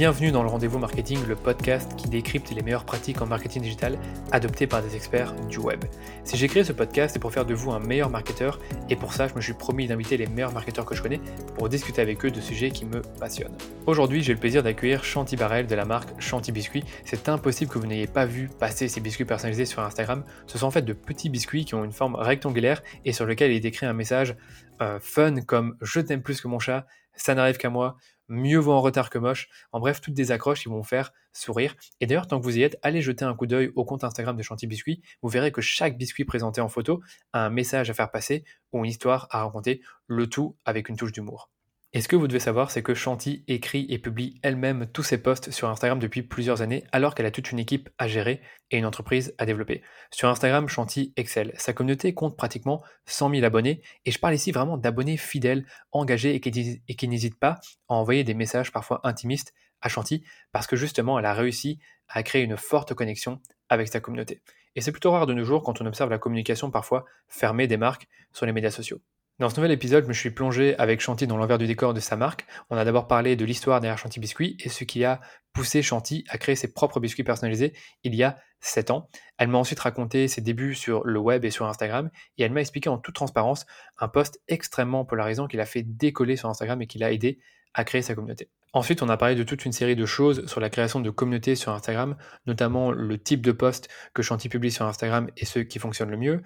Bienvenue dans le Rendez-vous Marketing, le podcast qui décrypte les meilleures pratiques en marketing digital adoptées par des experts du web. Si j'ai créé ce podcast, c'est pour faire de vous un meilleur marketeur et pour ça, je me suis promis d'inviter les meilleurs marketeurs que je connais pour discuter avec eux de sujets qui me passionnent. Aujourd'hui, j'ai le plaisir d'accueillir Chanty Barrel de la marque Chanty Biscuits. C'est impossible que vous n'ayez pas vu passer ces biscuits personnalisés sur Instagram. Ce sont en fait de petits biscuits qui ont une forme rectangulaire et sur lequel il est écrit un message euh, fun comme je t'aime plus que mon chat, ça n'arrive qu'à moi, mieux vaut en retard que moche. En bref, toutes des accroches qui vont faire sourire. Et d'ailleurs, tant que vous y êtes, allez jeter un coup d'œil au compte Instagram de Chanty Biscuit. Vous verrez que chaque biscuit présenté en photo a un message à faire passer ou une histoire à raconter, le tout avec une touche d'humour. Et ce que vous devez savoir, c'est que Chanty écrit et publie elle-même tous ses posts sur Instagram depuis plusieurs années, alors qu'elle a toute une équipe à gérer et une entreprise à développer. Sur Instagram, Chanty excelle. Sa communauté compte pratiquement 100 000 abonnés, et je parle ici vraiment d'abonnés fidèles, engagés et qui, n'hésitent pas à envoyer des messages parfois intimistes à Chanty, parce que justement, elle a réussi à créer une forte connexion avec sa communauté. Et c'est plutôt rare de nos jours quand on observe la communication parfois fermée des marques sur les médias sociaux. Dans ce nouvel épisode, je me suis plongé avec Chanty dans l'envers du décor de sa marque. On a d'abord parlé de l'histoire derrière Chanty Biscuit et ce qui a poussé Chanty à créer ses propres biscuits personnalisés il y a 7 ans. Elle m'a ensuite raconté ses débuts sur le web et sur Instagram et elle m'a expliqué en toute transparence un post extrêmement polarisant qui l'a fait décoller sur Instagram et qui l'a aidé à créer sa communauté. Ensuite, on a parlé de toute une série de choses sur la création de communautés sur Instagram, notamment le type de post que Chanty publie sur Instagram et ceux qui fonctionnent le mieux,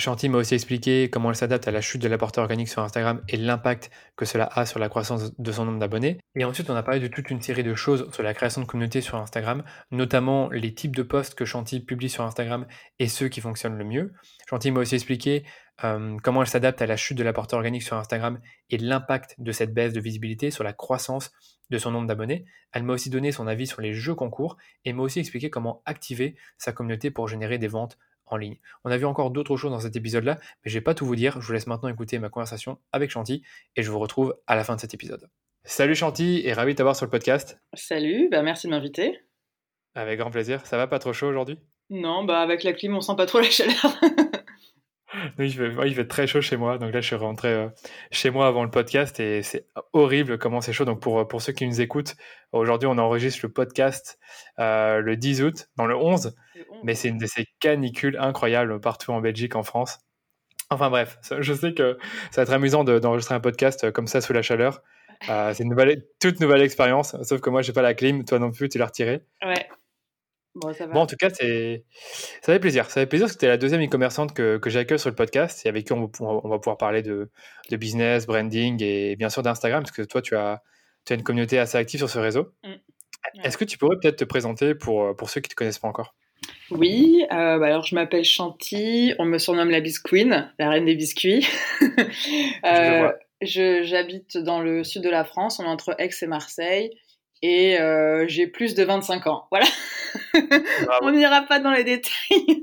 Chanty m'a aussi expliqué comment elle s'adapte à la chute de la portée organique sur Instagram et l'impact que cela a sur la croissance de son nombre d'abonnés. Et ensuite, on a parlé de toute une série de choses sur la création de communautés sur Instagram, notamment les types de posts que Chanty publie sur Instagram et ceux qui fonctionnent le mieux. Chanty m'a aussi expliqué euh, comment elle s'adapte à la chute de la portée organique sur Instagram et l'impact de cette baisse de visibilité sur la croissance de son nombre d'abonnés. Elle m'a aussi donné son avis sur les jeux concours et m'a aussi expliqué comment activer sa communauté pour générer des ventes en ligne. On a vu encore d'autres choses dans cet épisode-là, mais je vais pas tout vous dire. Je vous laisse maintenant écouter ma conversation avec Chanty et je vous retrouve à la fin de cet épisode. Salut Chanty et ravi de t'avoir sur le podcast. Salut, bah merci de m'inviter. Avec grand plaisir. Ça va pas trop chaud aujourd'hui? Non, bah avec la clim, on sent pas trop la chaleur. Il fait, il fait, très chaud chez moi. Donc là, je suis rentré euh, chez moi avant le podcast et c'est horrible comment c'est chaud. Donc pour, pour ceux qui nous écoutent, aujourd'hui, on enregistre le podcast euh, le 10 août, dans le 11. Mais c'est une de ces canicules incroyables partout en Belgique, en France. Enfin bref, je sais que ça va être amusant d'enregistrer un podcast euh, comme ça sous la chaleur. c'est une nouvelle, toute nouvelle expérience, sauf que moi, j'ai pas la clim. Toi non plus, tu l'as retirée. Ouais. Bon, en tout cas, c'est... ça fait plaisir. Ça fait plaisir parce que c'était la deuxième e-commerçante que, que j'accueille sur le podcast et avec qui on va, pouvoir, on va pouvoir parler de, de, business, branding et bien sûr d'Instagram parce que toi, tu as, tu as une communauté assez active sur ce réseau. Mmh. Est-ce que tu pourrais peut-être te présenter pour, pour ceux qui ne te connaissent pas encore? Oui, euh, bah alors je m'appelle Chanty, on me surnomme la Bisqueen, la reine des biscuits. euh, J'habite dans le sud de la France, on est entre Aix et Marseille, et euh, j'ai plus de 25 ans. Voilà. On n'ira pas dans les détails.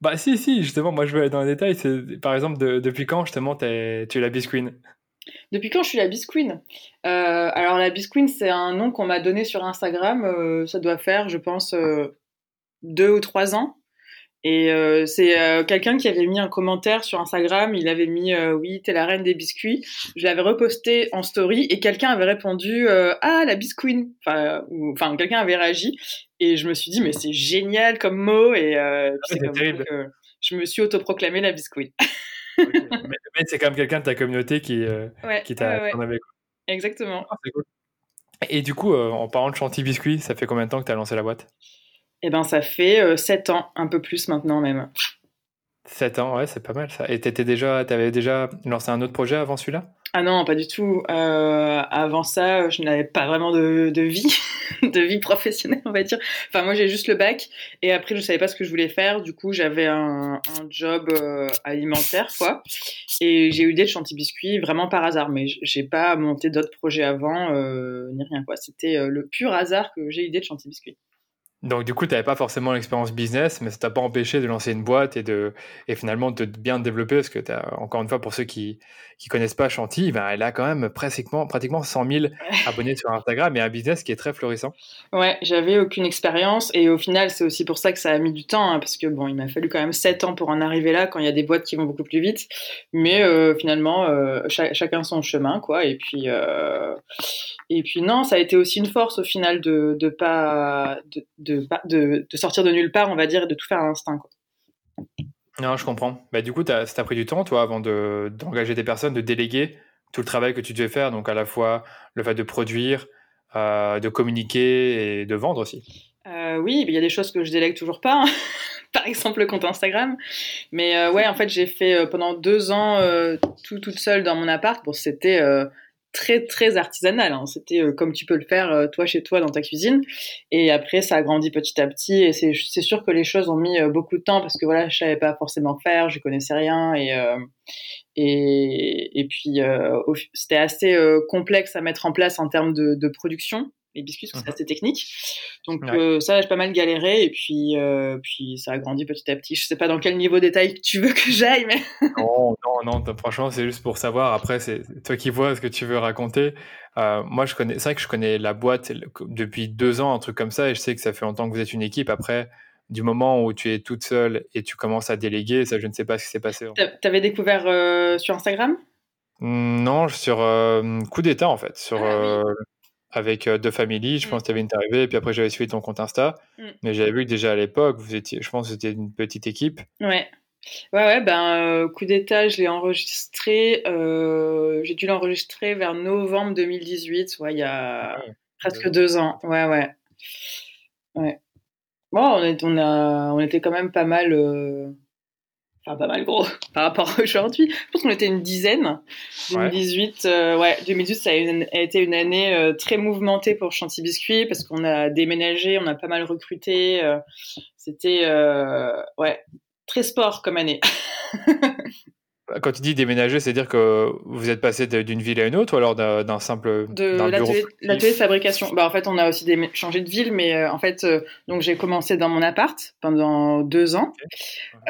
bah si, si, justement, moi je veux aller dans les détails. C'est, par exemple, depuis quand justement tu es la Bisqueen Depuis quand je suis la Bisqueen euh, Alors la Bisqueen, c'est un nom qu'on m'a donné sur Instagram. Euh, ça doit faire, je pense, euh, deux ou trois ans. Et euh, c'est euh, quelqu'un qui avait mis un commentaire sur Instagram, il avait mis euh, oui, t'es la reine des biscuits. Je l'avais reposté en story et quelqu'un avait répondu ah la bisqueen. Enfin, enfin quelqu'un avait réagi et je me suis dit mais c'est génial comme mot et ah, c'est terrible. Que je me suis autoproclamée la bisqueen. mais, c'est quand même quelqu'un de ta communauté qui qui t'a ouais, Exactement. Ah, cool. Et du coup, en parlant de Chanty Biscuit, ça fait combien de temps que tu as lancé la boîte? Eh ben, ça fait 7 euh, ans, un peu plus maintenant même. 7 ans, ouais, c'est pas mal ça. Et t'étais déjà, t'avais déjà lancé un autre projet avant celui-là? Ah non, pas du tout. Euh, avant ça, je n'avais pas vraiment de, de vie, de vie professionnelle, on va dire. Enfin, moi, j'ai juste le bac, et après, je savais pas ce que je voulais faire. Du coup, j'avais un, un, job euh, alimentaire, quoi. Et j'ai eu l'idée de chantier biscuit vraiment par hasard, mais j'ai pas monté d'autres projets avant, ni rien, quoi. C'était le pur hasard que j'ai eu l'idée de chantier biscuit. Donc du coup, tu n'avais pas forcément l'expérience business, mais ça t'a pas empêché de lancer une boîte et de et finalement de bien te développer parce que as, encore une fois pour ceux qui qui connaissent pas Chanty, ben, elle a quand même pratiquement pratiquement 100 000 abonnés sur Instagram et un business qui est très florissant. Ouais, j'avais aucune expérience et au final c'est aussi pour ça que ça a mis du temps hein, parce que bon, il m'a fallu quand même 7 ans pour en arriver là quand il y a des boîtes qui vont beaucoup plus vite, mais euh, finalement euh, chacun son chemin quoi. Et puis euh, et puis non, ça a été aussi une force au final de de pas de de, de, sortir de nulle part, on va dire, et de tout faire à l'instinct. Non, je comprends. Bah, du coup, ça t'a pris du temps, toi, avant d'engager des personnes, de déléguer tout le travail que tu devais faire, donc à la fois le fait de produire, euh, de communiquer et de vendre aussi? Euh, oui, il y a des choses que je délègue toujours pas. Hein. Par exemple, le compte Instagram. Mais euh, ouais, en fait, j'ai fait pendant deux ans tout toute seule dans mon appart. Bon, c'était très très artisanal. Hein. C'était euh, comme tu peux le faire euh, toi chez toi dans ta cuisine. Et après, ça a grandi petit à petit. Et c'est sûr que les choses ont mis euh, beaucoup de temps parce que voilà, je savais pas forcément faire, je connaissais rien et et, et puis c'était assez complexe à mettre en place en termes de, de production les biscuits, parce que c'est assez technique. Donc euh, ça, j'ai pas mal galéré et puis euh, puis ça a grandi petit à petit. Je sais pas dans quel niveau détail tu veux que j'aille, mais non, non, non. Franchement, c'est juste pour savoir. Après, c'est toi qui vois ce que tu veux raconter. Euh, moi, je connais. C'est vrai que je connais la boîte depuis deux ans, un truc comme ça, et je sais que ça fait longtemps que vous êtes une équipe. Après. Du moment où tu es toute seule et tu commences à déléguer, ça, je ne sais pas ce qui s'est passé. T'avais découvert sur Instagram? Non, sur Coup d'État en fait, sur ah euh, deux familles. Je pense que tu avais une arrivée, et puis après j'avais suivi ton compte Insta. Mm. Mais j'avais vu que déjà à l'époque, vous étiez, je pense que c'était une petite équipe. Ouais. Ouais, ouais, ben, euh, coup d'état, je l'ai enregistré. Euh, j'ai dû l'enregistrer vers novembre 2018, ouais, il y a ah presque deux ans. Ouais, ouais. Ouais. Bon, on, est, on, a, on était quand même pas mal enfin pas mal gros par rapport à aujourd'hui. Je pense qu'on était une dizaine. 2018, ouais, ouais 2018 ça a, été une année euh, très mouvementée pour Chanty Biscuit parce qu'on a déménagé, on a pas mal recruté. Euh, c'était euh, ouais très sport comme année. Quand tu dis déménager, c'est-à-dire que vous êtes passé d'une ville à une autre ou alors d'un simple de l'atelier de fabrication. Bah en fait, on a aussi changé de ville, mais euh, en fait, euh, donc j'ai commencé dans mon appart pendant deux ans,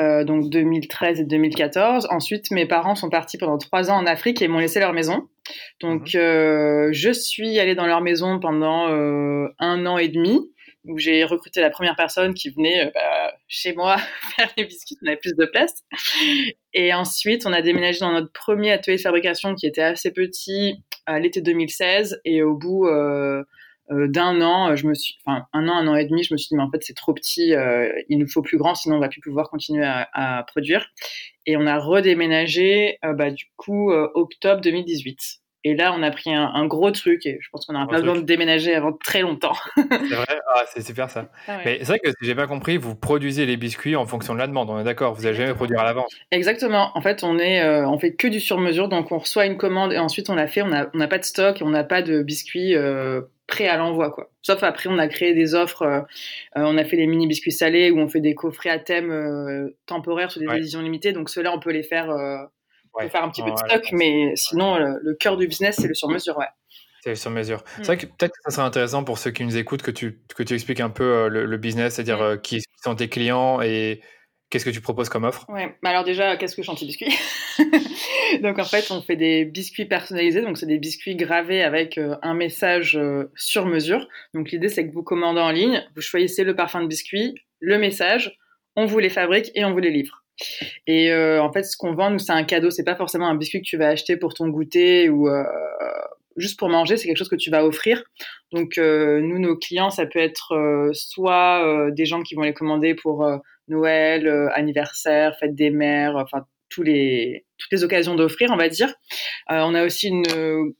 euh, donc 2013 et 2014. Ensuite, mes parents sont partis pendant trois ans en Afrique et m'ont laissé leur maison. Donc, mhm. je suis allée dans leur maison pendant un an et demi où j'ai recruté la première personne qui venait bah, chez moi faire les biscuits, on avait plus de place. Et ensuite, on a déménagé dans notre premier atelier de fabrication qui était assez petit à l'été 2016. Et au bout euh, euh, d'un an, je me suis, enfin un an, un an et demi, je me suis dit mais en fait c'est trop petit, euh, il nous faut plus grand, sinon on va plus pouvoir continuer à, à produire. Et on a redéménagé bah, du coup octobre 2018. Et là, on a pris un, gros truc et je pense qu'on n'aura pas besoin de déménager avant très longtemps. c'est vrai, ah, c'est super ça. Ah Mais c'est vrai que si j'ai pas compris, vous produisez les biscuits en fonction de la demande. On est d'accord, vous n'allez jamais produire à l'avance. Exactement. En fait, on est, euh, on fait que du sur-mesure, donc on reçoit une commande et ensuite on l'a fait. On n'a on a pas de stock et on n'a pas de biscuits. Euh, prêts à l'envoi quoi. Sauf après on a créé des offres, euh, on a fait les mini biscuits salés où on fait des coffrets à thème temporaires sur des éditions limitées. Donc ceux-là on peut les faire on faire un petit peu de stock, mais sinon, le, cœur du business, c'est le sur-mesure, ouais. C'est le sur-mesure. C'est vrai que peut-être que ça serait intéressant pour ceux qui nous écoutent que tu, que tu expliques un peu euh, le, business, c'est-à-dire euh, qui sont tes clients et qu'est-ce que tu proposes comme offre? Ouais, bah alors déjà, qu'est-ce que Chanty Biscuit Donc en fait, on fait des biscuits personnalisés, donc c'est des biscuits gravés avec euh, un message sur mesure. Donc l'idée, c'est que vous commandez en ligne, vous choisissez le parfum de biscuit, le message, on vous les fabrique et on vous les livre. Et euh, en fait, ce qu'on vend, nous, c'est un cadeau. C'est pas forcément un biscuit que tu vas acheter pour ton goûter ou euh, juste pour manger. C'est quelque chose que tu vas offrir. Donc, euh, nous, nos clients, ça peut être soit des gens qui vont les commander pour Noël, anniversaire, fête des mères, enfin les toutes les occasions d'offrir, on va dire. on a aussi une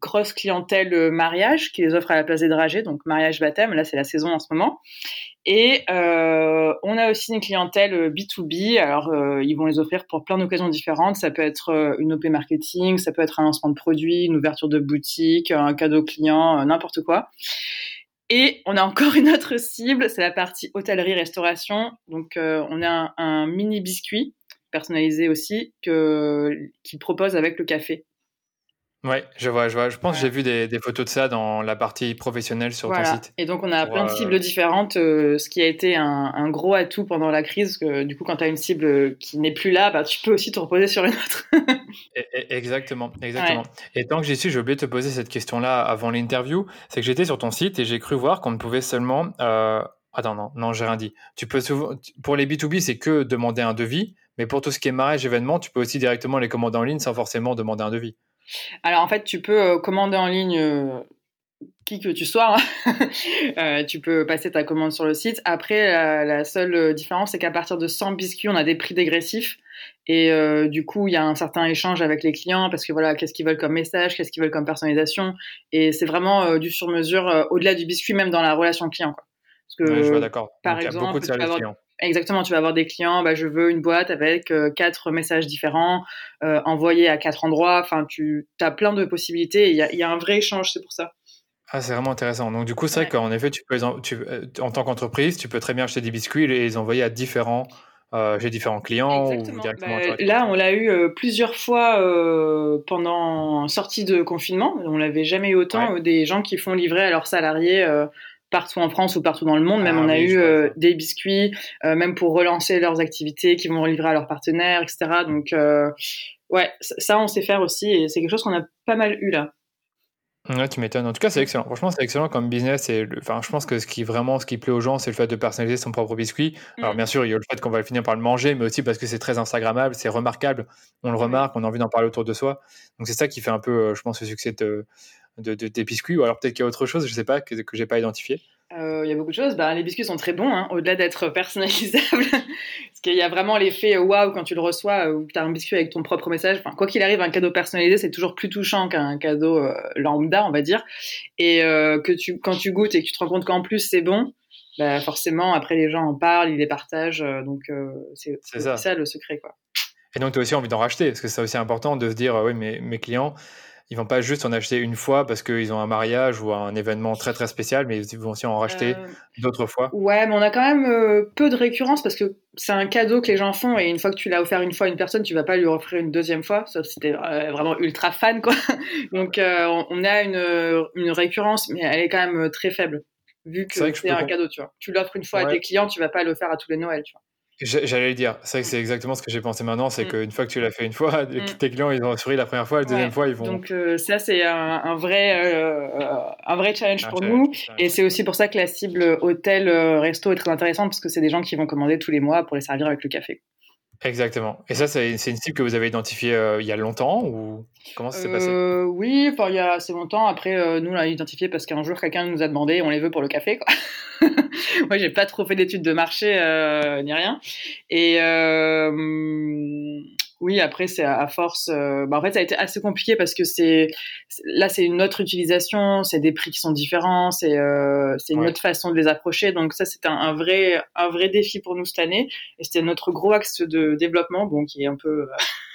grosse clientèle mariage qui les offre à la place des dragées, donc mariage baptême. Là, c'est la saison en ce moment. Et euh, on a aussi une clientèle B2B. Euh, Alors, euh, ils vont les offrir pour plein d'occasions différentes. Ça peut être euh, une OP marketing, ça peut être un lancement de produit, une ouverture de boutique, un cadeau client, n'importe quoi. Et on a encore une autre cible, c'est la partie hôtellerie-restauration. Donc, on a un, un, mini biscuit personnalisé aussi que, qu'il propose avec le café. Ouais, je vois, je vois. Je pense que j'ai vu des, des, photos de ça dans la partie professionnelle sur ton site. Et donc, on a plein de cibles différentes, euh, ce qui a été un, un, gros atout pendant la crise. Que, du coup, quand tu as une cible qui n'est plus là, bah, tu peux aussi te reposer sur une autre. exactement, exactement. Et tant que j'y suis, j'ai oublié de te poser cette question-là avant l'interview. C'est que j'étais sur ton site et j'ai cru voir qu'on ne pouvait seulement. Euh... Attends, non, non, j'ai rien dit. Tu peux souvent... Pour les B2B, c'est que demander un devis. Mais pour tout ce qui est mariage, événement, tu peux aussi directement les commander en ligne sans forcément demander un devis. Alors en fait, tu peux euh, commander en ligne euh, qui que tu sois. Hein. euh, tu peux passer ta commande sur le site. Après, la, la seule différence, c'est qu'à partir de 100 biscuits, on a des prix dégressifs. Et euh, du coup, il y a un certain échange avec les clients parce que voilà, qu'est-ce qu'ils veulent comme message, qu'est-ce qu'ils veulent comme personnalisation. Et c'est vraiment euh, du sur-mesure au-delà du biscuit, même dans la relation client. Quoi. Parce que, ouais, je vois d'accord. Par Donc, exemple, il y a beaucoup de services clients. Exactement, tu vas avoir des clients, bah, je veux une boîte avec euh, quatre messages différents, euh, envoyés à quatre endroits. Enfin, tu as plein de possibilités. Il y, y, a un vrai échange, c'est pour ça. Ah, c'est vraiment intéressant. Donc, du coup, c'est ouais. vrai qu'en effet, tu peux, tu, euh, en tant qu'entreprise, tu peux très bien acheter des biscuits et les envoyer à différents, euh, chez différents clients Exactement. ou directement bah, Là, on l'a eu euh, plusieurs fois euh, pendant sortie de confinement. On l'avait jamais eu autant. Ouais. Des gens qui font livrer à leurs salariés partout en France ou partout dans le monde. Même ah, on a oui, eu euh, des biscuits, euh, même pour relancer leurs activités, qui vont livrer à leurs partenaires, etc. Donc euh, ouais, ça on sait faire aussi et c'est quelque chose qu'on a pas mal eu là. Ouais, tu m'étonnes. En tout cas, c'est excellent. Franchement, c'est excellent comme business. Et le... enfin, je pense que ce qui vraiment, ce qui plaît aux gens, c'est le fait de personnaliser son propre biscuit. Mm. Alors, bien sûr, il y a le fait qu'on va finir par le manger, mais aussi parce que c'est très Instagrammable, c'est remarquable. On le remarque, on a envie d'en parler autour de soi. Donc, c'est ça qui fait un peu, je pense, le succès de, de, de, des biscuits. Ou alors peut-être qu'il y a autre chose, je sais pas, que, que j'ai pas identifié. Il euh, y a beaucoup de choses. Bah, les biscuits sont très bons, hein, au-delà d'être personnalisables. Parce qu'il y a vraiment l'effet waouh quand tu le reçois, euh, où tu as un biscuit avec ton propre message. Enfin, quoi qu'il arrive, un cadeau personnalisé, c'est toujours plus touchant qu'un cadeau euh, lambda, on va dire. Et euh, que tu, quand tu goûtes et que tu te rends compte qu'en plus c'est bon, bah, forcément, après les gens en parlent, ils les partagent. donc, c'est ça. ça le secret. Quoi. Et donc, tu as aussi envie d'en racheter, parce que c'est aussi important de se dire, oui, mais mes clients, ils vont pas juste en acheter une fois parce qu'ils ont un mariage ou un événement très très spécial, mais ils vont aussi en racheter euh... d'autres fois. Ouais, mais on a quand même euh, peu de récurrence parce que c'est un cadeau que les gens font et une fois que tu l'as offert une fois à une personne, tu vas pas lui offrir une deuxième fois, sauf si t'es euh, vraiment ultra fan quoi. Donc on a une, une récurrence, mais elle est quand même très faible vu que c'est un cadeau, tu vois. Tu l'offres une fois ouais. à tes clients, tu vas pas le faire à tous les Noëls, tu vois. J'allais le dire. C'est c'est exactement ce que j'ai pensé maintenant. C'est mm. qu'une fois que tu l'as fait une fois, mm. tes clients, ils ont souri la première fois, la deuxième ouais. fois, ils vont. Donc, euh, ça, c'est un, un, vrai, euh, un vrai challenge un pour challenge, nous. Challenge. Et c'est aussi pour ça que la cible hôtel, euh, resto est très intéressante parce que c'est des gens qui vont commander tous les mois pour les servir avec le café. Exactement. Et ça, c'est une cible que vous avez identifiée euh, il y a longtemps ou comment ça s'est passé? Euh, Oui, enfin il y a assez longtemps. Après, euh, nous on l'a identifié parce qu'un jour quelqu'un nous a demandé, on les veut pour le café. Quoi. Moi, j'ai pas trop fait d'études de marché euh, ni rien. Et oui, après, c'est à force. Euh, bah, en fait, ça a été assez compliqué parce que c'est là, c'est une autre utilisation, c'est des prix qui sont différents, c'est euh, une ouais. autre façon de les approcher. Donc ça, c'était un, un, vrai un vrai défi pour nous cette année, et c'était notre gros axe de développement, bon, qui est un peu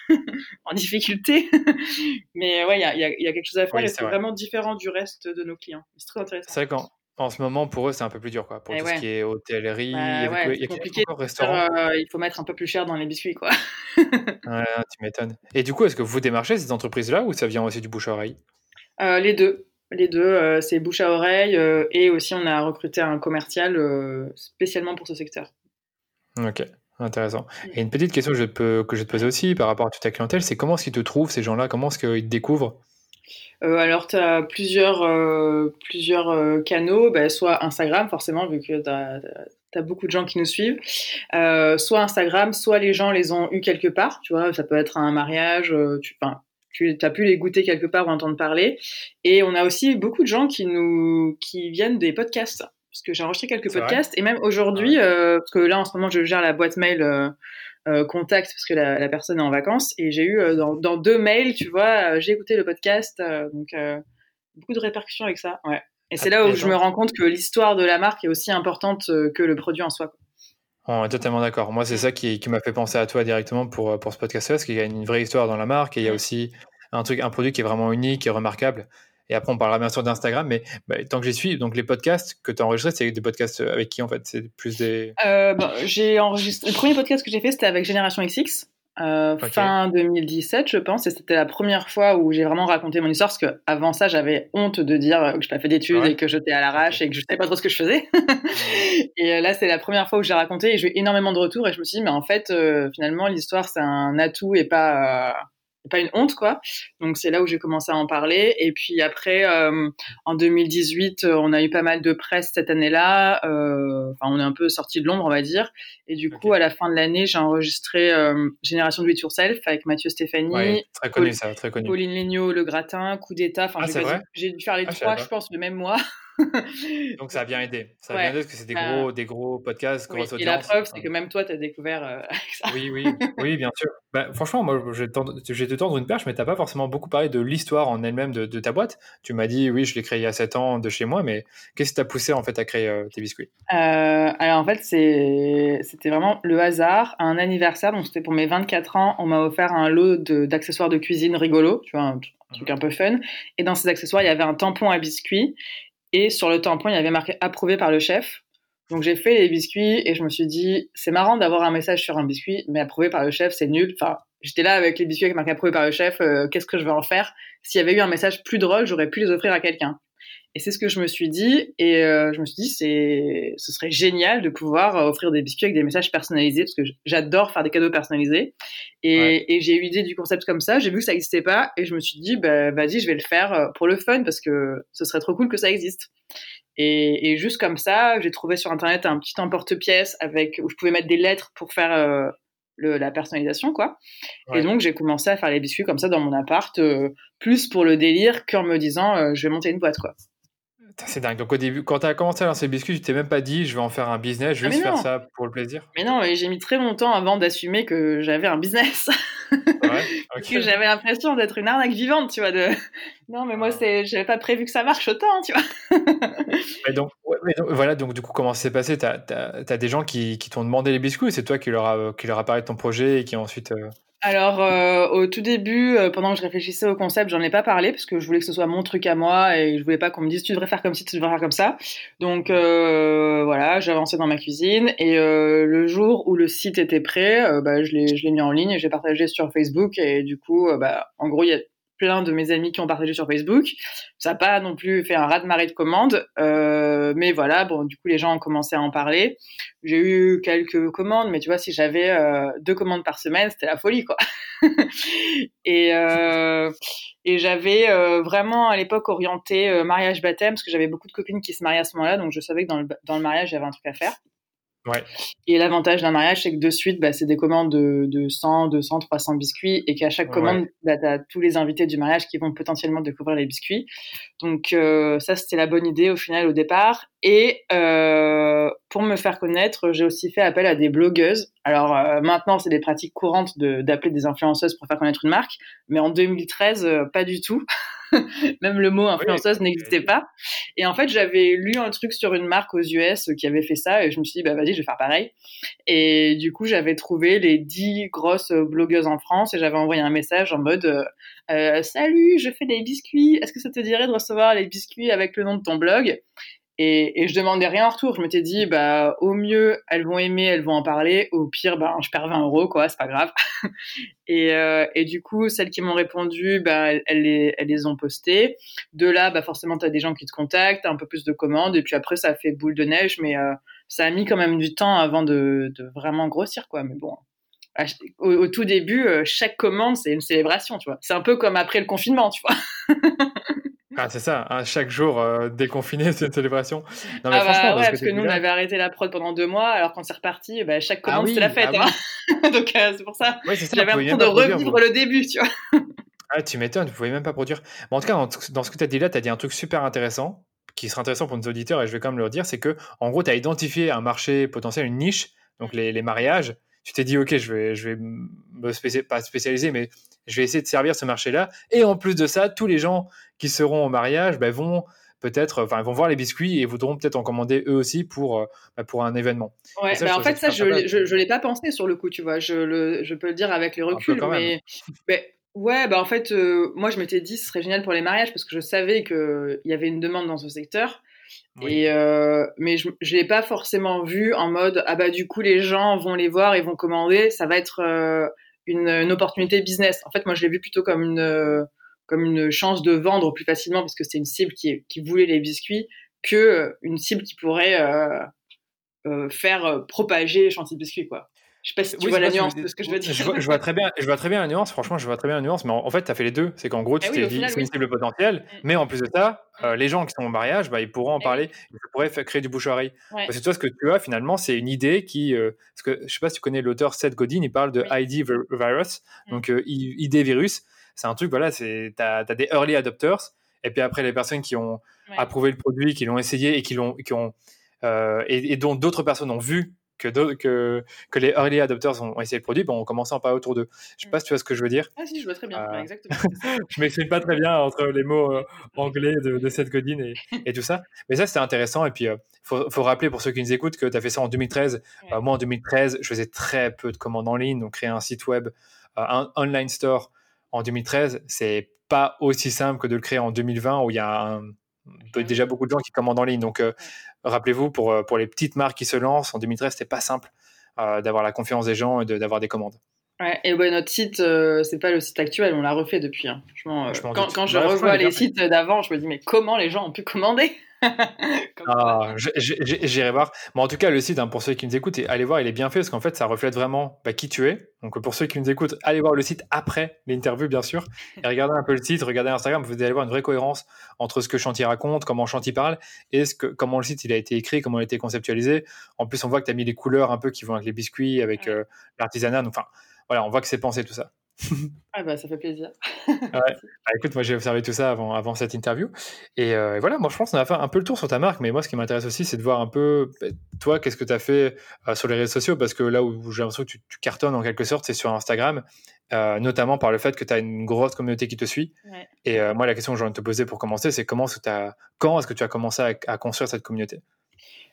en difficulté. Mais ouais, il y a, y, a, y a, quelque chose à faire oui, et c'est vraiment différent du reste de nos clients. C'est très intéressant. C'est quand en ce moment, pour eux, c'est un peu plus dur, quoi. Pour et tout ouais. ce qui est hôtellerie, bah, ouais, il y a compliqué. Restaurant. Euh, il faut mettre un peu plus cher dans les biscuits, quoi. ouais, tu m'étonnes. Et du coup, est-ce que vous démarchez ces entreprises-là ou ça vient aussi du bouche à oreille? Euh, Les deux. Les deux, euh, c'est bouche à oreille et aussi on a recruté un commercial spécialement pour ce secteur. Ok. Intéressant. Et une petite question que je, peux, que je vais te poser aussi par rapport à toute ta clientèle, c'est comment est-ce qu'ils te trouvent, ces gens-là? Comment est-ce qu'ils te découvrent? Euh, alors, tu as plusieurs, euh, plusieurs euh, canaux, bah, soit Instagram, forcément, vu que tu as, as, beaucoup de gens qui nous suivent, soit Instagram, soit les gens les ont eu quelque part, tu vois, ça peut être un mariage, tu, tu as pu les goûter quelque part ou entendre parler. Et on a aussi beaucoup de gens qui, nous, qui viennent des podcasts, parce que j'ai enregistré quelques podcasts, et même aujourd'hui, ouais. parce que là, en ce moment, je gère la boîte mail contact parce que la, la, personne est en vacances et j'ai eu euh, dans, dans, deux mails, tu vois, euh, j'ai écouté le podcast, donc beaucoup de répercussions avec ça. Ouais. Et c'est là où je me rends compte que l'histoire de la marque est aussi importante que le produit en soi. On est totalement d'accord. Moi, c'est ça qui, qui m'a fait penser à toi directement pour, pour ce podcast parce qu'il y a une vraie histoire dans la marque et il y a aussi un truc, un produit qui est vraiment unique et remarquable. Et après, on parlera bien sûr d'Instagram, mais bah, tant que j'y suis, donc les podcasts que tu as enregistrés, c'est des podcasts avec qui en fait? C'est plus des. Euh, bah, j'ai enregistré. Le premier podcast que j'ai fait, c'était avec Génération XX. euh, fin 2017, je pense, et c'était la première fois où j'ai vraiment raconté mon histoire, parce que avant ça, j'avais honte de dire que je n'avais pas fait d'études et que j'étais à l'arrache et que je savais pas trop ce que je faisais. et euh, là, c'est la première fois où j'ai raconté et j'ai eu énormément de retours et je me suis dit, mais en fait, euh, finalement, l'histoire, c'est un atout et pas pas une honte quoi. Donc c'est là où j'ai commencé à en parler. Et puis après, euh, en 2018, euh, on a eu pas mal de presse cette année-là. Euh, enfin, on est un peu sorti de l'ombre, on va dire. Et du coup, à la fin de l'année, j'ai enregistré Génération de 8 Yourself avec Mathieu Stéphanie, très connu ça, très connu. Pauline Legnaud, Le Gratin, Coup d'État. Enfin, ah, j'ai dû faire les ah, trois, je pense, le même mois. Donc ça a bien aidé. Ça a bien aidé parce que c'est des gros, des gros podcasts. Oui, et la preuve, c'est que même toi, tu as découvert euh, ça. Oui, oui, oui, bien sûr. Bah, franchement, moi, je vais, te tendre une perche, mais tu n'as pas forcément beaucoup parlé de l'histoire en elle-même de, ta boîte. Tu m'as dit, oui, je l'ai créé il y a 7 ans de chez moi, mais qu'est-ce qui t'a poussé en fait à créer euh, tes biscuits? Euh, Alors en fait, c'était vraiment le hasard. un anniversaire, donc c'était pour mes 24 ans, on m'a offert un lot d'accessoires de, cuisine rigolo, tu vois, un truc un peu fun. Et dans ces accessoires, il y avait un tampon à biscuits et sur le tampon, il y avait marqué approuvé par le chef. Donc j'ai fait les biscuits et je me suis dit, c'est marrant d'avoir un message sur un biscuit, mais approuvé par le chef, c'est nul. Enfin, j'étais là avec les biscuits avec marqué approuvé par le chef, euh, qu'est-ce que je vais en faire? S'il y avait eu un message plus drôle, j'aurais pu les offrir à quelqu'un. Et c'est ce que je me suis dit. Et euh, je me suis dit, c'est, ce serait génial de pouvoir euh, offrir des biscuits avec des messages personnalisés, parce que j'adore faire des cadeaux personnalisés. Et, et j'ai eu l'idée du concept comme ça. J'ai vu que ça n'existait pas, et je me suis dit, bah, vas-y, je vais le faire euh, pour le fun, parce que ce serait trop cool que ça existe. Et, et juste comme ça, j'ai trouvé sur internet un petit emporte-pièce avec où je pouvais mettre des lettres pour faire euh, le, la personnalisation, quoi. Et donc j'ai commencé à faire les biscuits comme ça dans mon appart, plus pour le délire qu'en me disant, je vais monter une boîte, quoi. C'est dingue. Donc au début, quand tu as commencé à lancer biscuit, tu t'es même pas dit je vais en faire un business, je vais ah, faire ça pour le plaisir. Mais non, j'ai mis très longtemps avant d'assumer que j'avais un business. Ouais, que j'avais l'impression d'être une arnaque vivante, tu vois. De... Non, mais moi, c'est, j'avais pas prévu que ça marche autant, tu vois. donc, voilà, donc du coup, comment s'est passé? Tu as, des gens qui, qui t'ont demandé les biscuits, c'est toi qui leur, a, qui leur a parlé de ton projet et qui ensuite. Euh, alors, euh, au tout début, euh, pendant que je réfléchissais au concept, j'en ai pas parlé parce que je voulais que ce soit mon truc à moi et je voulais pas qu'on me dise tu devrais faire comme ci, tu devrais faire comme ça. Donc euh, voilà, j'ai avancé dans ma cuisine et le jour où le site était prêt, bah, je l'ai mis en ligne et j'ai partagé sur Facebook et du coup, bah, en gros, il y a plein de mes amis qui ont partagé sur Facebook. Ça n'a pas non plus fait un raz-de-marée de commandes, euh, mais voilà, bon, du coup, les gens ont commencé à en parler. J'ai eu quelques commandes, mais tu vois, si j'avais euh, deux commandes par semaine, c'était la folie, quoi. et euh, et j'avais vraiment à l'époque orienté mariage baptême, parce que j'avais beaucoup de copines qui se mariaient à ce moment-là, donc je savais que dans le, dans le mariage, avait un truc à faire. Et l'avantage d'un mariage, c'est que de suite, bah, c'est des commandes de, de 100, 200, 300 biscuits et qu'à chaque commande, bah, tu as tous les invités du mariage qui vont potentiellement découvrir les biscuits. Donc euh, ça, c'était la bonne idée au final au départ. Et euh, pour me faire connaître, j'ai aussi fait appel à des blogueuses. Alors euh, maintenant, c'est des pratiques courantes d'appeler des influenceuses pour faire connaître une marque, mais en 2013, pas du tout. Même le mot influenceuse n'existait pas. Et en fait, j'avais lu un truc sur une marque aux US qui avait fait ça et je me suis dit, bah vas-y, je vais faire pareil. Et du coup, j'avais trouvé les dix grosses blogueuses en France et j'avais envoyé un message en mode, euh, euh, salut, je fais des biscuits. Est-ce que ça te dirait de recevoir les biscuits avec le nom de ton blog? Et, et, je demandais rien en retour. Je m'étais dit, bah, au mieux, elles vont aimer, elles vont en parler. Au pire, bah, je perds 20 euros, quoi, c'est pas grave. et, euh, et, du coup, celles qui m'ont répondu, bah, elles, les, ont postées. De là, bah, forcément, tu as des gens qui te contactent, un peu plus de commandes. Et puis après, ça fait boule de neige, mais euh, ça a mis quand même du temps avant de, de vraiment grossir, quoi. Mais bon. Au, au tout début, euh, chaque commande, c'est une célébration, tu vois. C'est un peu comme après le confinement, tu vois. Ah, c'est ça, hein, chaque jour euh, déconfiné, c'est une célébration. Non, mais ah bah, ouais, parce que, nous, on avait arrêté la prod pendant deux mois, alors quand c'est reparti, bah, chaque ah commande, c'est la fête. Ah hein. Donc, euh, c'est pour ça. Ouais, J'avais l'impression de revivre le début, tu vois. ah, tu m'étonnes, vous pouvez même pas produire. en tout cas, dans, ce que tu as dit là, tu as dit un truc super intéressant, qui sera intéressant pour nos auditeurs, et je vais quand même le dire, c'est que, en gros, tu as identifié un marché potentiel, une niche, donc les, les mariages. Tu t'es dit, OK, je vais, je vais me spécialiser, pas spécialiser, mais je vais essayer de servir ce marché-là. Et en plus de ça, tous les gens qui seront au mariage ben, vont peut-être, enfin, vont voir les biscuits et voudront peut-être en commander eux aussi pour, euh, ben, pour un événement. Ouais, ça, ben, en fait, ça, je ne l'ai pas pensé sur le coup, tu vois. Je, le, je peux le dire avec les reculs, mais, ouais, bah en fait, euh, moi, je m'étais dit, ce serait génial pour les mariages parce que je savais qu'il y avait une demande dans ce secteur. Et euh, mais je ne l'ai pas forcément vu en mode ah bah du coup les gens vont les voir et vont commander ça va être une, opportunité business. En fait, moi, je l'ai vu plutôt comme une, comme une chance de vendre plus facilement parce que c'est une cible qui, qui voulait les biscuits que une cible qui pourrait faire propager Chantilly Biscuits, quoi. Je sais pas si tu vois la nuance de ce que je veux dire. Je vois, très bien, je vois très bien la nuance. Franchement, je vois très bien la nuance. Mais en, fait, tu as fait les deux. C'est qu'en gros, tu eh t'es dit, c'est une cible potentielle. Mm. Mais en plus de ça, mm. euh, les gens qui sont au mariage, bah, ils pourront en eh parler. Ils pourraient créer du bouche à oreille. Parce que toi, ce que tu as finalement, c'est une idée qui. Euh, parce que je sais pas si tu connais l'auteur Seth Godin, il parle de ID virus. Mm. Donc, euh, ID virus. C'est un truc, voilà, tu as, des early adopters. Et puis après, les personnes qui ont approuvé le produit, qui l'ont essayé et qui l'ont. Qui ont, et dont d'autres personnes ont vu que, que, que, les early adopters ont, essayé le produit, bon, on commence en parler autour d'eux. Je sais pas si tu vois ce que je veux dire. Ah si, je vois très bien, euh, exactement. je m'exprime pas très bien entre les mots euh, anglais de, de Seth Godin et, et, tout ça. Mais ça, c'était intéressant. Et puis, il euh, faut, faut, rappeler pour ceux qui nous écoutent que tu as fait ça en 2013. moi, en 2013, je faisais très peu de commandes en ligne. Donc, créer un site web, un online store en 2013, c'est pas aussi simple que de le créer en 2020 où il y a déjà beaucoup de gens qui commandent en ligne. Donc, rappelez-vous, pour, euh, pour les petites marques qui se lancent, en 2013, c'était pas simple euh, d'avoir la confiance des gens et d'avoir des commandes. Ouais, et ouais, notre site, euh, c'est pas le site actuel, on l'a refait depuis. Hein. Franchement, quand, quand, je revois les sites d'avant, je me dis, mais comment les gens ont pu commander? ah, J'irai voir. Mais en tout cas, le site, hein, pour ceux qui nous écoutent, allez voir, il est bien fait parce qu'en fait, ça reflète vraiment bah, qui tu es. Donc, pour ceux qui nous écoutent, allez voir le site après l'interview, bien sûr. Et regardez un peu le site, regardez Instagram, vous allez voir une vraie cohérence entre ce que Chanty raconte, comment Chanty parle et ce que, comment le site il a été écrit, comment il a été conceptualisé. En plus, on voit que tu as mis les couleurs un peu qui vont avec les biscuits, avec euh, l'artisanat. Enfin, voilà, on voit que c'est pensé tout ça. ah bah ça fait plaisir. Bah, écoute, moi j'ai observé tout ça avant, avant cette interview. Euh, et, voilà, moi je pense qu'on a fait un peu le tour sur ta marque, mais moi ce qui m'intéresse aussi c'est de voir un peu, bah, toi, qu'est-ce que tu as fait euh, sur les réseaux sociaux, parce que là où j'ai l'impression que tu, cartonnes en quelque sorte, c'est sur Instagram, euh, notamment par le fait que tu as une grosse communauté qui te suit. Et moi la question que j'ai envie de te poser pour commencer, c'est comment est-ce que, quand est-ce que tu as commencé à construire cette communauté?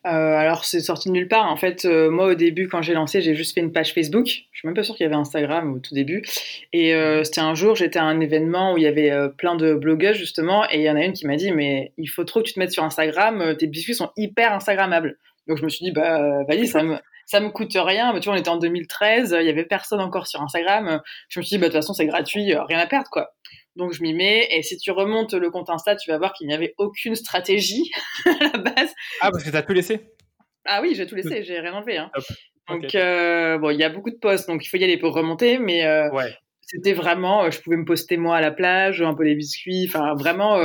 Euh, alors c'est sorti de nulle part. En fait, euh, moi au début, quand j'ai lancé, j'ai juste fait une page Facebook. Je suis même pas sûre qu'il y avait Instagram au tout début. Et euh, c'était un jour, j'étais à un événement où il y avait plein de blogueuses justement, et il y en a une qui m'a dit mais il faut trop que tu te mettes sur Instagram. Tes biscuits sont hyper Instagrammables. Donc je me suis dit bah vas-y, ça me ça me coûte rien. Mais tu vois, on était en 2013, il y avait personne encore sur Instagram. Je me suis dit bah de toute façon c'est gratuit, rien à perdre quoi. Donc je m'y mets et si tu remontes le compte Insta, tu vas voir qu'il n'y avait aucune stratégie à la base. Ah parce que tu as tout laissé? Ah oui, j'ai tout laissé, j'ai rien enlevé. Hein. Donc euh, bon, il y a beaucoup de posts, donc il faut y aller pour remonter, mais euh, c'était vraiment, euh, je pouvais me poster moi à la plage, un peu des biscuits, enfin vraiment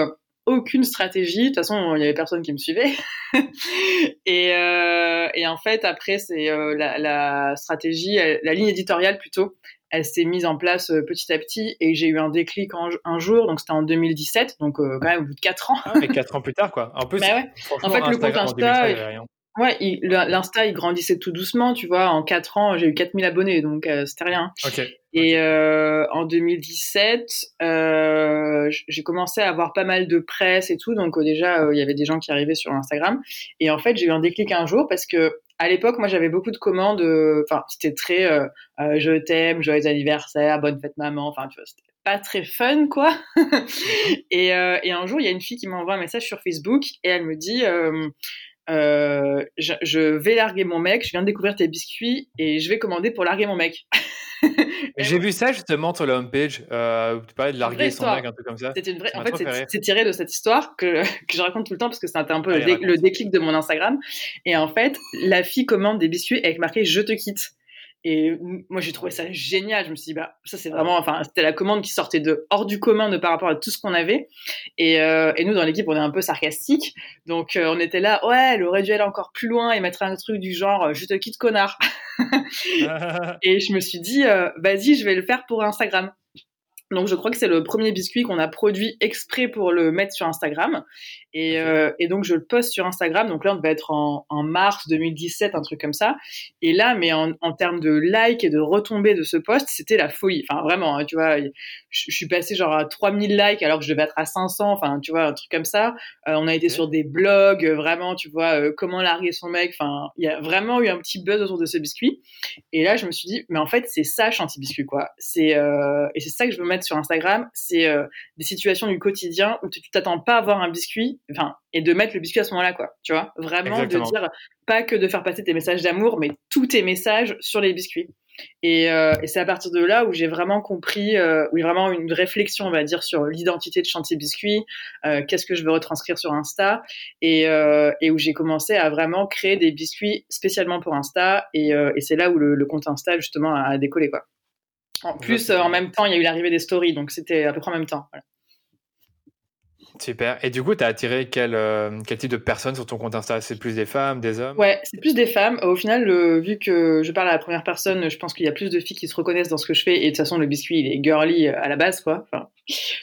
aucune stratégie. De toute façon, il y avait personne qui me suivait. et, et, en fait, après, c'est la, la, stratégie, la ligne éditoriale plutôt elle s'est mise en place euh, petit à petit et j'ai eu un déclic un jour, donc c'était en 2017, donc euh, quand même au bout de 4 ans. ah, mais 4 ans plus tard, quoi. En plus, bah en fait, le compte Insta, ouais, l'Insta, il grandissait tout doucement, tu vois. En 4 ans, j'ai eu 4000 abonnés, donc euh, c'était rien. Et en 2017, j'ai commencé à avoir pas mal de presse et tout, donc déjà, il y avait des gens qui arrivaient sur Instagram. Et en fait, j'ai eu un déclic un jour parce que à l'époque, moi, j'avais beaucoup de commandes. Euh, enfin, c'était très euh, euh, je t'aime, joyeux anniversaire, bonne fête maman. Enfin, tu vois, c'était pas très fun, quoi. et, un jour, il y a une fille qui m'envoie un message sur Facebook et elle me dit je, je, vais larguer mon mec, je viens de découvrir tes biscuits et je vais commander pour larguer mon mec. J'ai vu ça justement sur la homepage, euh, tu parlais de larguer son mec, un truc comme ça. Une vraie... En fait, c'est tiré de cette histoire que, que, je raconte tout le temps parce que c'était un peu le, déclic de mon Instagram. Et en fait, la fille commande des biscuits avec marqué Je te quitte. Et moi, j'ai trouvé ça génial. Je me suis dit, bah, ça, c'est vraiment, enfin, c'était la commande qui sortait de hors du commun de par rapport à tout ce qu'on avait. Et, euh, et nous, dans l'équipe, on est un peu sarcastique. Donc, euh, on était là, ouais, elle aurait dû aller encore plus loin et mettre un truc du genre, je te quitte, connard. et je me suis dit, euh, vas-y, je vais le faire pour Instagram. Donc je crois que c'est le premier biscuit qu'on a produit exprès pour le mettre sur Instagram. Et, euh, et, donc je le poste sur Instagram. Donc là, on devait être en, en mars 2017, un truc comme ça. Et là, mais en, en termes de likes et de retombées de ce post, c'était la folie. Enfin vraiment, hein, tu vois, je, je, suis passé genre à 3000 likes alors que je devais être à 500. Enfin, tu vois, un truc comme ça. Euh, on a été sur des blogs, euh, vraiment, tu vois, euh, comment larguer son mec. Enfin, il y a vraiment eu un petit buzz autour de ce biscuit. Et là, je me suis dit, mais en fait, c'est ça, Chanty Biscuit, quoi. C'est et c'est ça que je veux mettre sur Instagram, c'est euh, des situations du quotidien où tu t'attends pas à avoir un biscuit, enfin, et de mettre le biscuit à ce moment-là, quoi. Tu vois, vraiment de dire pas que de faire passer tes messages d'amour, mais tous tes messages sur les biscuits. Et, euh, et c'est à partir de là où j'ai vraiment compris, euh, où vraiment une réflexion, on va dire, sur l'identité de Chantier Biscuit, euh, qu'est-ce que je veux retranscrire sur Insta, et, et où j'ai commencé à vraiment créer des biscuits spécialement pour Insta, et, et c'est là où le, le, compte Insta justement a décollé quoi. En plus, en même temps, il y a eu l'arrivée des stories, donc c'était à peu près en même temps. Voilà. Super. Et du coup, tu as attiré quel, euh, quel type de personnes sur ton compte Insta? C'est plus des femmes, des hommes? Ouais, c'est plus des femmes. Au final, euh, vu que je parle à la première personne, je pense qu'il y a plus de filles qui se reconnaissent dans ce que je fais. Et de toute façon, le biscuit, il est girly à la base, quoi. Enfin,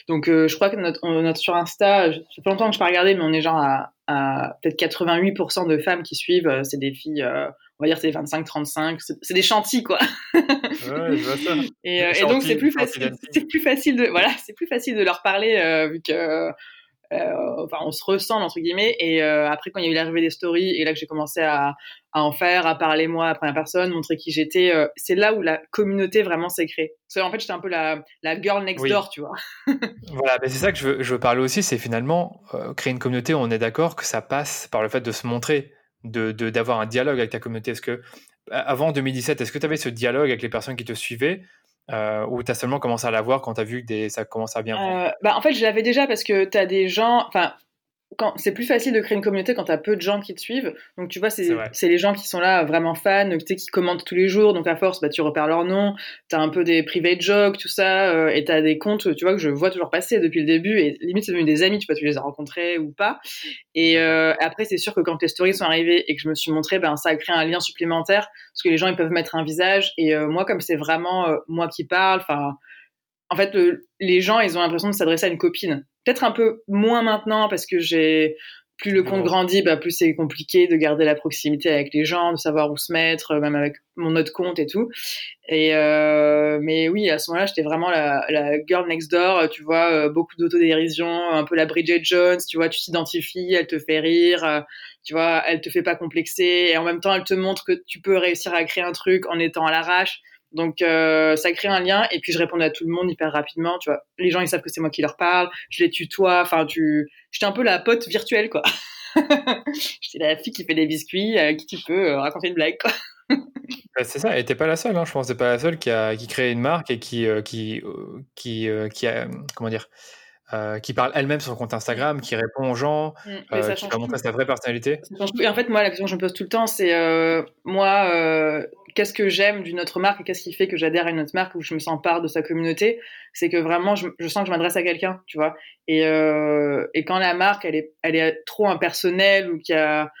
donc, euh, je crois que notre, notre sur Insta, ça fait longtemps que je pas regardé, mais on est genre à peut-être 88% de femmes qui suivent. C'est des filles, euh, on va dire, c'est 25-35. C'est des chantilly, quoi. ouais, je vois ça. Et, et donc, c'est plus facile. C'est plus facile de, voilà, c'est plus facile de leur parler vu que euh, enfin, on se ressemble entre guillemets. Et euh, après, quand il y a eu l'arrivée des stories, et là que j'ai commencé à, à, en faire, à parler moi à première personne, montrer qui j'étais, euh, c'est là où la communauté vraiment s'est créée. Parce en fait, j'étais un peu la, la girl next oui. door, tu vois. voilà, mais c'est ça que je veux, je veux parler aussi, c'est finalement créer une communauté. On est d'accord que ça passe par le fait de se montrer, de d'avoir un dialogue avec ta communauté. Est-ce que avant 2017, est-ce que tu avais ce dialogue avec les personnes qui te suivaient euh, ou tu as seulement commencé à l'avoir quand tu as vu que des, ça commence à bien euh, bah, En fait, je l'avais déjà parce que tu as des gens. Enfin, c'est plus facile de créer une communauté quand tu as peu de gens qui te suivent. Donc, tu vois, c'est les gens qui sont là vraiment fans, qui commentent tous les jours. Donc, à force, bah, tu repères leur nom. Tu as un peu des private jokes, tout ça. Euh, et tu as des comptes, tu vois, que je vois toujours passer depuis le début. Et limite, c'est devenu des amis, tu vois, tu les as rencontrés ou pas. Et euh, après, c'est sûr que quand les stories sont arrivées et que je me suis montrée, ben, ça a créé un lien supplémentaire. Parce que les gens, ils peuvent mettre un visage. Et euh, moi, comme c'est vraiment euh, moi qui parle, enfin en fait, le, les gens, ils ont l'impression de s'adresser à une copine. Peut-être un peu moins maintenant parce que j'ai plus le compte grandit, bah, plus c'est compliqué de garder la proximité avec les gens, de savoir où se mettre, même avec mon autre compte et tout. Et euh, mais oui, à ce moment-là, j'étais vraiment la, la, girl next door, tu vois, euh, beaucoup d'autodérision, un peu la Bridget Jones, tu vois, tu t'identifies, elle te fait rire, euh, tu vois, elle te fait pas complexer, et en même temps, elle te montre que tu peux réussir à créer un truc en étant à l'arrache. Donc euh, ça crée un lien et puis je répondais à tout le monde hyper rapidement, tu vois. Les gens ils savent que c'est moi qui leur parle, je les tutoie, enfin tu j'étais un peu la pote virtuelle quoi. j'étais la fille qui fait des biscuits à qui tu peux euh, raconter une blague quoi. c'est ça, et t'es pas la seule, hein. je pense t'es pas la seule qui a qui crée une marque et qui euh, qui euh, qui euh, qui a comment dire euh, qui parle elle-même sur son compte Instagram, qui répond aux gens, mmh, euh, qui va montrer sa vraie personnalité. Et en fait, moi, la question que je me pose tout le temps, c'est euh, moi, euh, qu'est-ce que j'aime d'une autre marque et qu'est-ce qui fait que j'adhère à une autre marque où je me sens part de sa communauté? C'est que vraiment, je, je, sens que je m'adresse à quelqu'un, tu vois? Et, et quand la marque, elle est, elle est trop impersonnelle ou qu'il y a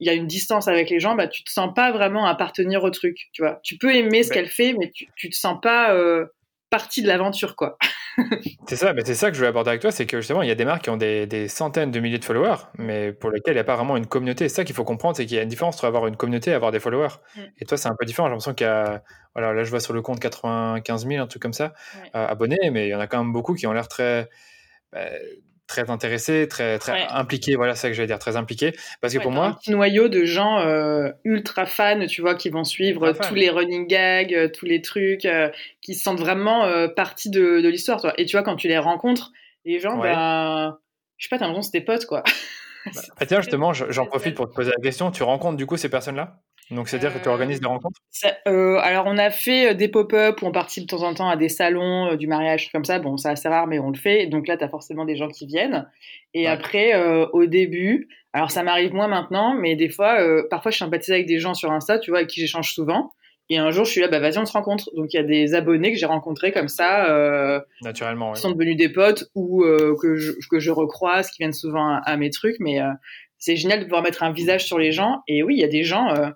il y a une distance avec les gens, bah tu te sens pas vraiment appartenir au truc, tu vois? Tu peux aimer ce qu'elle fait, mais tu, tu te sens pas partie de l'aventure, quoi. c'est ça, mais c'est ça que je voulais aborder avec toi, c'est que justement, il y a des marques qui ont des, des, centaines de milliers de followers, mais pour lesquelles il n'y a pas vraiment une communauté. C'est ça qu'il faut comprendre, c'est qu'il y a une différence entre avoir une communauté et avoir des followers. Mm. Et toi, c'est un peu différent. J'ai l'impression qu'il y a, voilà, là, je vois sur le compte 95 000, un truc comme ça, ouais. euh, abonnés, mais il y en a quand même beaucoup qui ont l'air très, bah, très intéressé, très très ouais. impliqué. Voilà, c'est ça que j'allais dire, très impliqué. Parce que ouais, pour moi, un petit noyau de gens euh, ultra fans, tu vois, qui vont suivre tous les running gags, euh, tous les trucs, euh, qui se sentent vraiment euh, partie de, de l'histoire. Et tu vois, quand tu les rencontres, les gens, ouais. ben, je sais pas, t'as l'impression que c'est tes potes, quoi. Bah, tiens, justement, j'en profite pour te poser la question. Tu rencontres du coup ces personnes-là? Donc, c'est-à-dire euh, que tu organises des rencontres? ça, euh, Alors, on a fait des pop-up où on participe de temps en temps à des salons, euh, du mariage, comme ça. Bon, c'est assez rare, mais on le fait. Donc là, tu as forcément des gens qui viennent. Et ouais. après, euh, au début, alors ça m'arrive moins maintenant, mais des fois, euh, parfois, je sympathise avec des gens sur Insta, tu vois, avec qui j'échange souvent. Et un jour, je suis là, bah vas-y, on se rencontre. Donc il y a des abonnés que j'ai rencontrés comme ça, euh, naturellement, ouais. qui sont devenus des potes ou euh, que je, que je recroise, qui viennent souvent à, à mes trucs. Mais euh, c'est génial de pouvoir mettre un visage sur les gens. Et oui, il y a des gens, euh,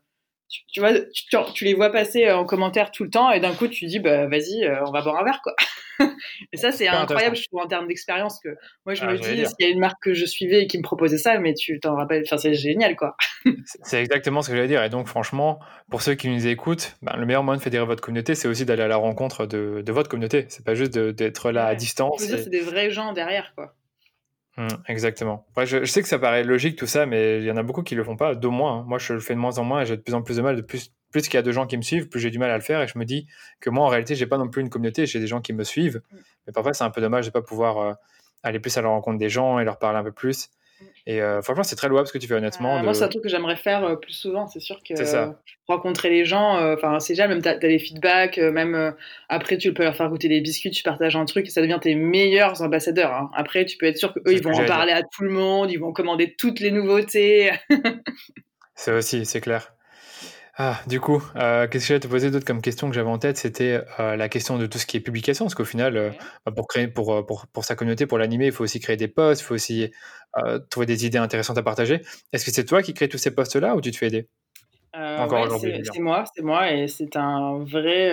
tu, tu vois, tu, tu, les vois passer en commentaire tout le temps, et d'un coup, tu dis, bah vas-y, euh, on va boire un verre, quoi. et ça, c'est incroyable, je trouve, en termes d'expérience. que Moi, je ah, me dis, s'il y a une marque que je suivais et qui me proposait ça, mais tu t'en rappelles, enfin, c'est génial, quoi. c'est exactement ce que j'allais dire. Et donc, franchement, pour ceux qui nous écoutent, ben, le meilleur moyen de fédérer votre communauté, c'est aussi d'aller à la rencontre de, de votre communauté. C'est pas juste d'être là ouais. à distance. Je dire, c'est des vrais gens derrière, quoi. Mmh, exactement. Ouais, je, je, sais que ça paraît logique tout ça, mais il y en a beaucoup qui le font pas, de moins. Hein. Moi, je le fais de moins en moins et j'ai de plus en plus de mal. De plus, plus qu'il y a de gens qui me suivent, plus j'ai du mal à le faire. Et je me dis que moi, en réalité, j'ai pas non plus une communauté. J'ai des gens qui me suivent, mmh. mais parfois c'est un peu dommage de pas pouvoir euh, aller plus à la rencontre des gens et leur parler un peu plus. Et euh, franchement, c'est très louable ce que tu fais, honnêtement. Moi, c'est un truc que j'aimerais faire plus souvent. C'est sûr que rencontrer les gens, enfin, c'est déjà, même tu as, des feedbacks, même après, tu peux leur faire goûter des biscuits, tu partages un truc et ça devient tes meilleurs ambassadeurs. Hein. Après, tu peux être sûr qu'eux, ils vont en parler à tout le monde, ils vont commander toutes les nouveautés. c'est aussi, c'est clair. Ah, du coup, euh, qu'est-ce que j'allais te poser d'autre comme question que j'avais en tête? C'était euh, la question de tout ce qui est publication, parce qu'au final, euh, bah, pour, créer, pour, pour, pour, sa communauté, pour l'animer, il faut aussi créer des posts, il faut aussi trouver des idées intéressantes à partager. Est-ce que c'est toi qui crées tous ces posts-là ou tu te fais aider? Aujourd'hui C'est moi, c'est moi, et c'est un vrai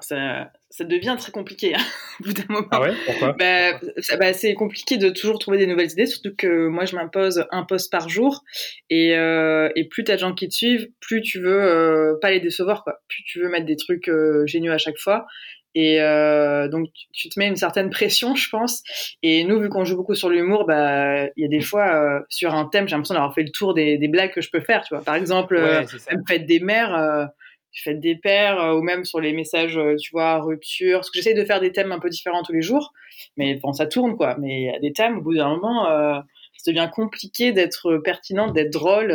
ça, ça, devient très compliqué hein, au bout d'un moment. Ah ouais? Pourquoi? Bah, bah, C'est compliqué de toujours trouver des nouvelles idées, surtout que moi je m'impose un post par jour et, euh, et plus t'as de gens qui te suivent, plus tu veux euh, pas les décevoir, quoi. Plus tu veux mettre des trucs euh, géniaux à chaque fois. Et euh, donc tu te mets une certaine pression, je pense. Et nous, vu qu'on joue beaucoup sur l'humour, bah il y a des fois euh, sur un thème, j'ai l'impression d'avoir fait le tour des, des, blagues que je peux faire. Tu vois, par exemple, ouais, même fête des mères tu fais des paires euh, ou même sur les messages, euh, tu vois, rupture. Parce que j'essaie de faire des thèmes un peu différents tous les jours, mais bon, ça tourne quoi. Mais il y a des thèmes, au bout d'un moment, euh, ça devient compliqué d'être pertinent, d'être drôle,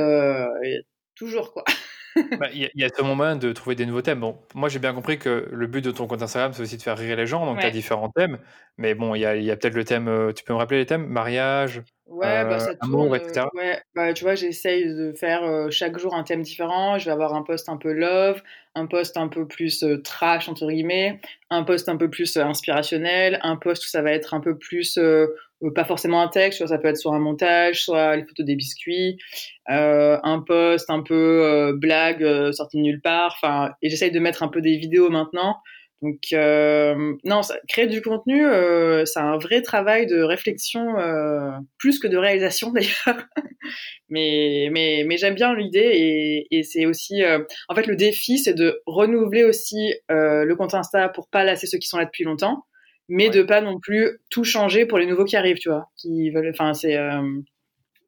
toujours quoi. Bah, il y, a ce moment de trouver des nouveaux thèmes. Bon, moi j'ai bien compris que le but de ton compte Instagram c'est aussi de faire rire les gens, donc tu as différents thèmes. Mais bon, il y a, y a peut-être le thème, tu peux me rappeler les thèmes? Mariage, Ouais, bah, ça tourne, etc. ouais, bah, tu vois, j'essaye de faire chaque jour un thème différent. Je vais avoir un post un peu love, un post un peu plus trash, entre guillemets, un post un peu plus inspirationnel, un post où ça va être un peu plus, pas forcément un texte, soit ça peut être soit un montage, soit les photos des biscuits, un post un peu blague sorti de nulle part. Enfin, et j'essaye de mettre un peu des vidéos maintenant donc euh, non, créer du contenu, euh, c'est un vrai travail de réflexion euh, plus que de réalisation d'ailleurs. mais mais mais j'aime bien l'idée et, et c'est aussi euh, en fait le défi, c'est de renouveler aussi euh, le compte Insta pour pas lasser ceux qui sont là depuis longtemps, mais de pas non plus tout changer pour les nouveaux qui arrivent, tu vois, qui veulent. Enfin c'est. Euh,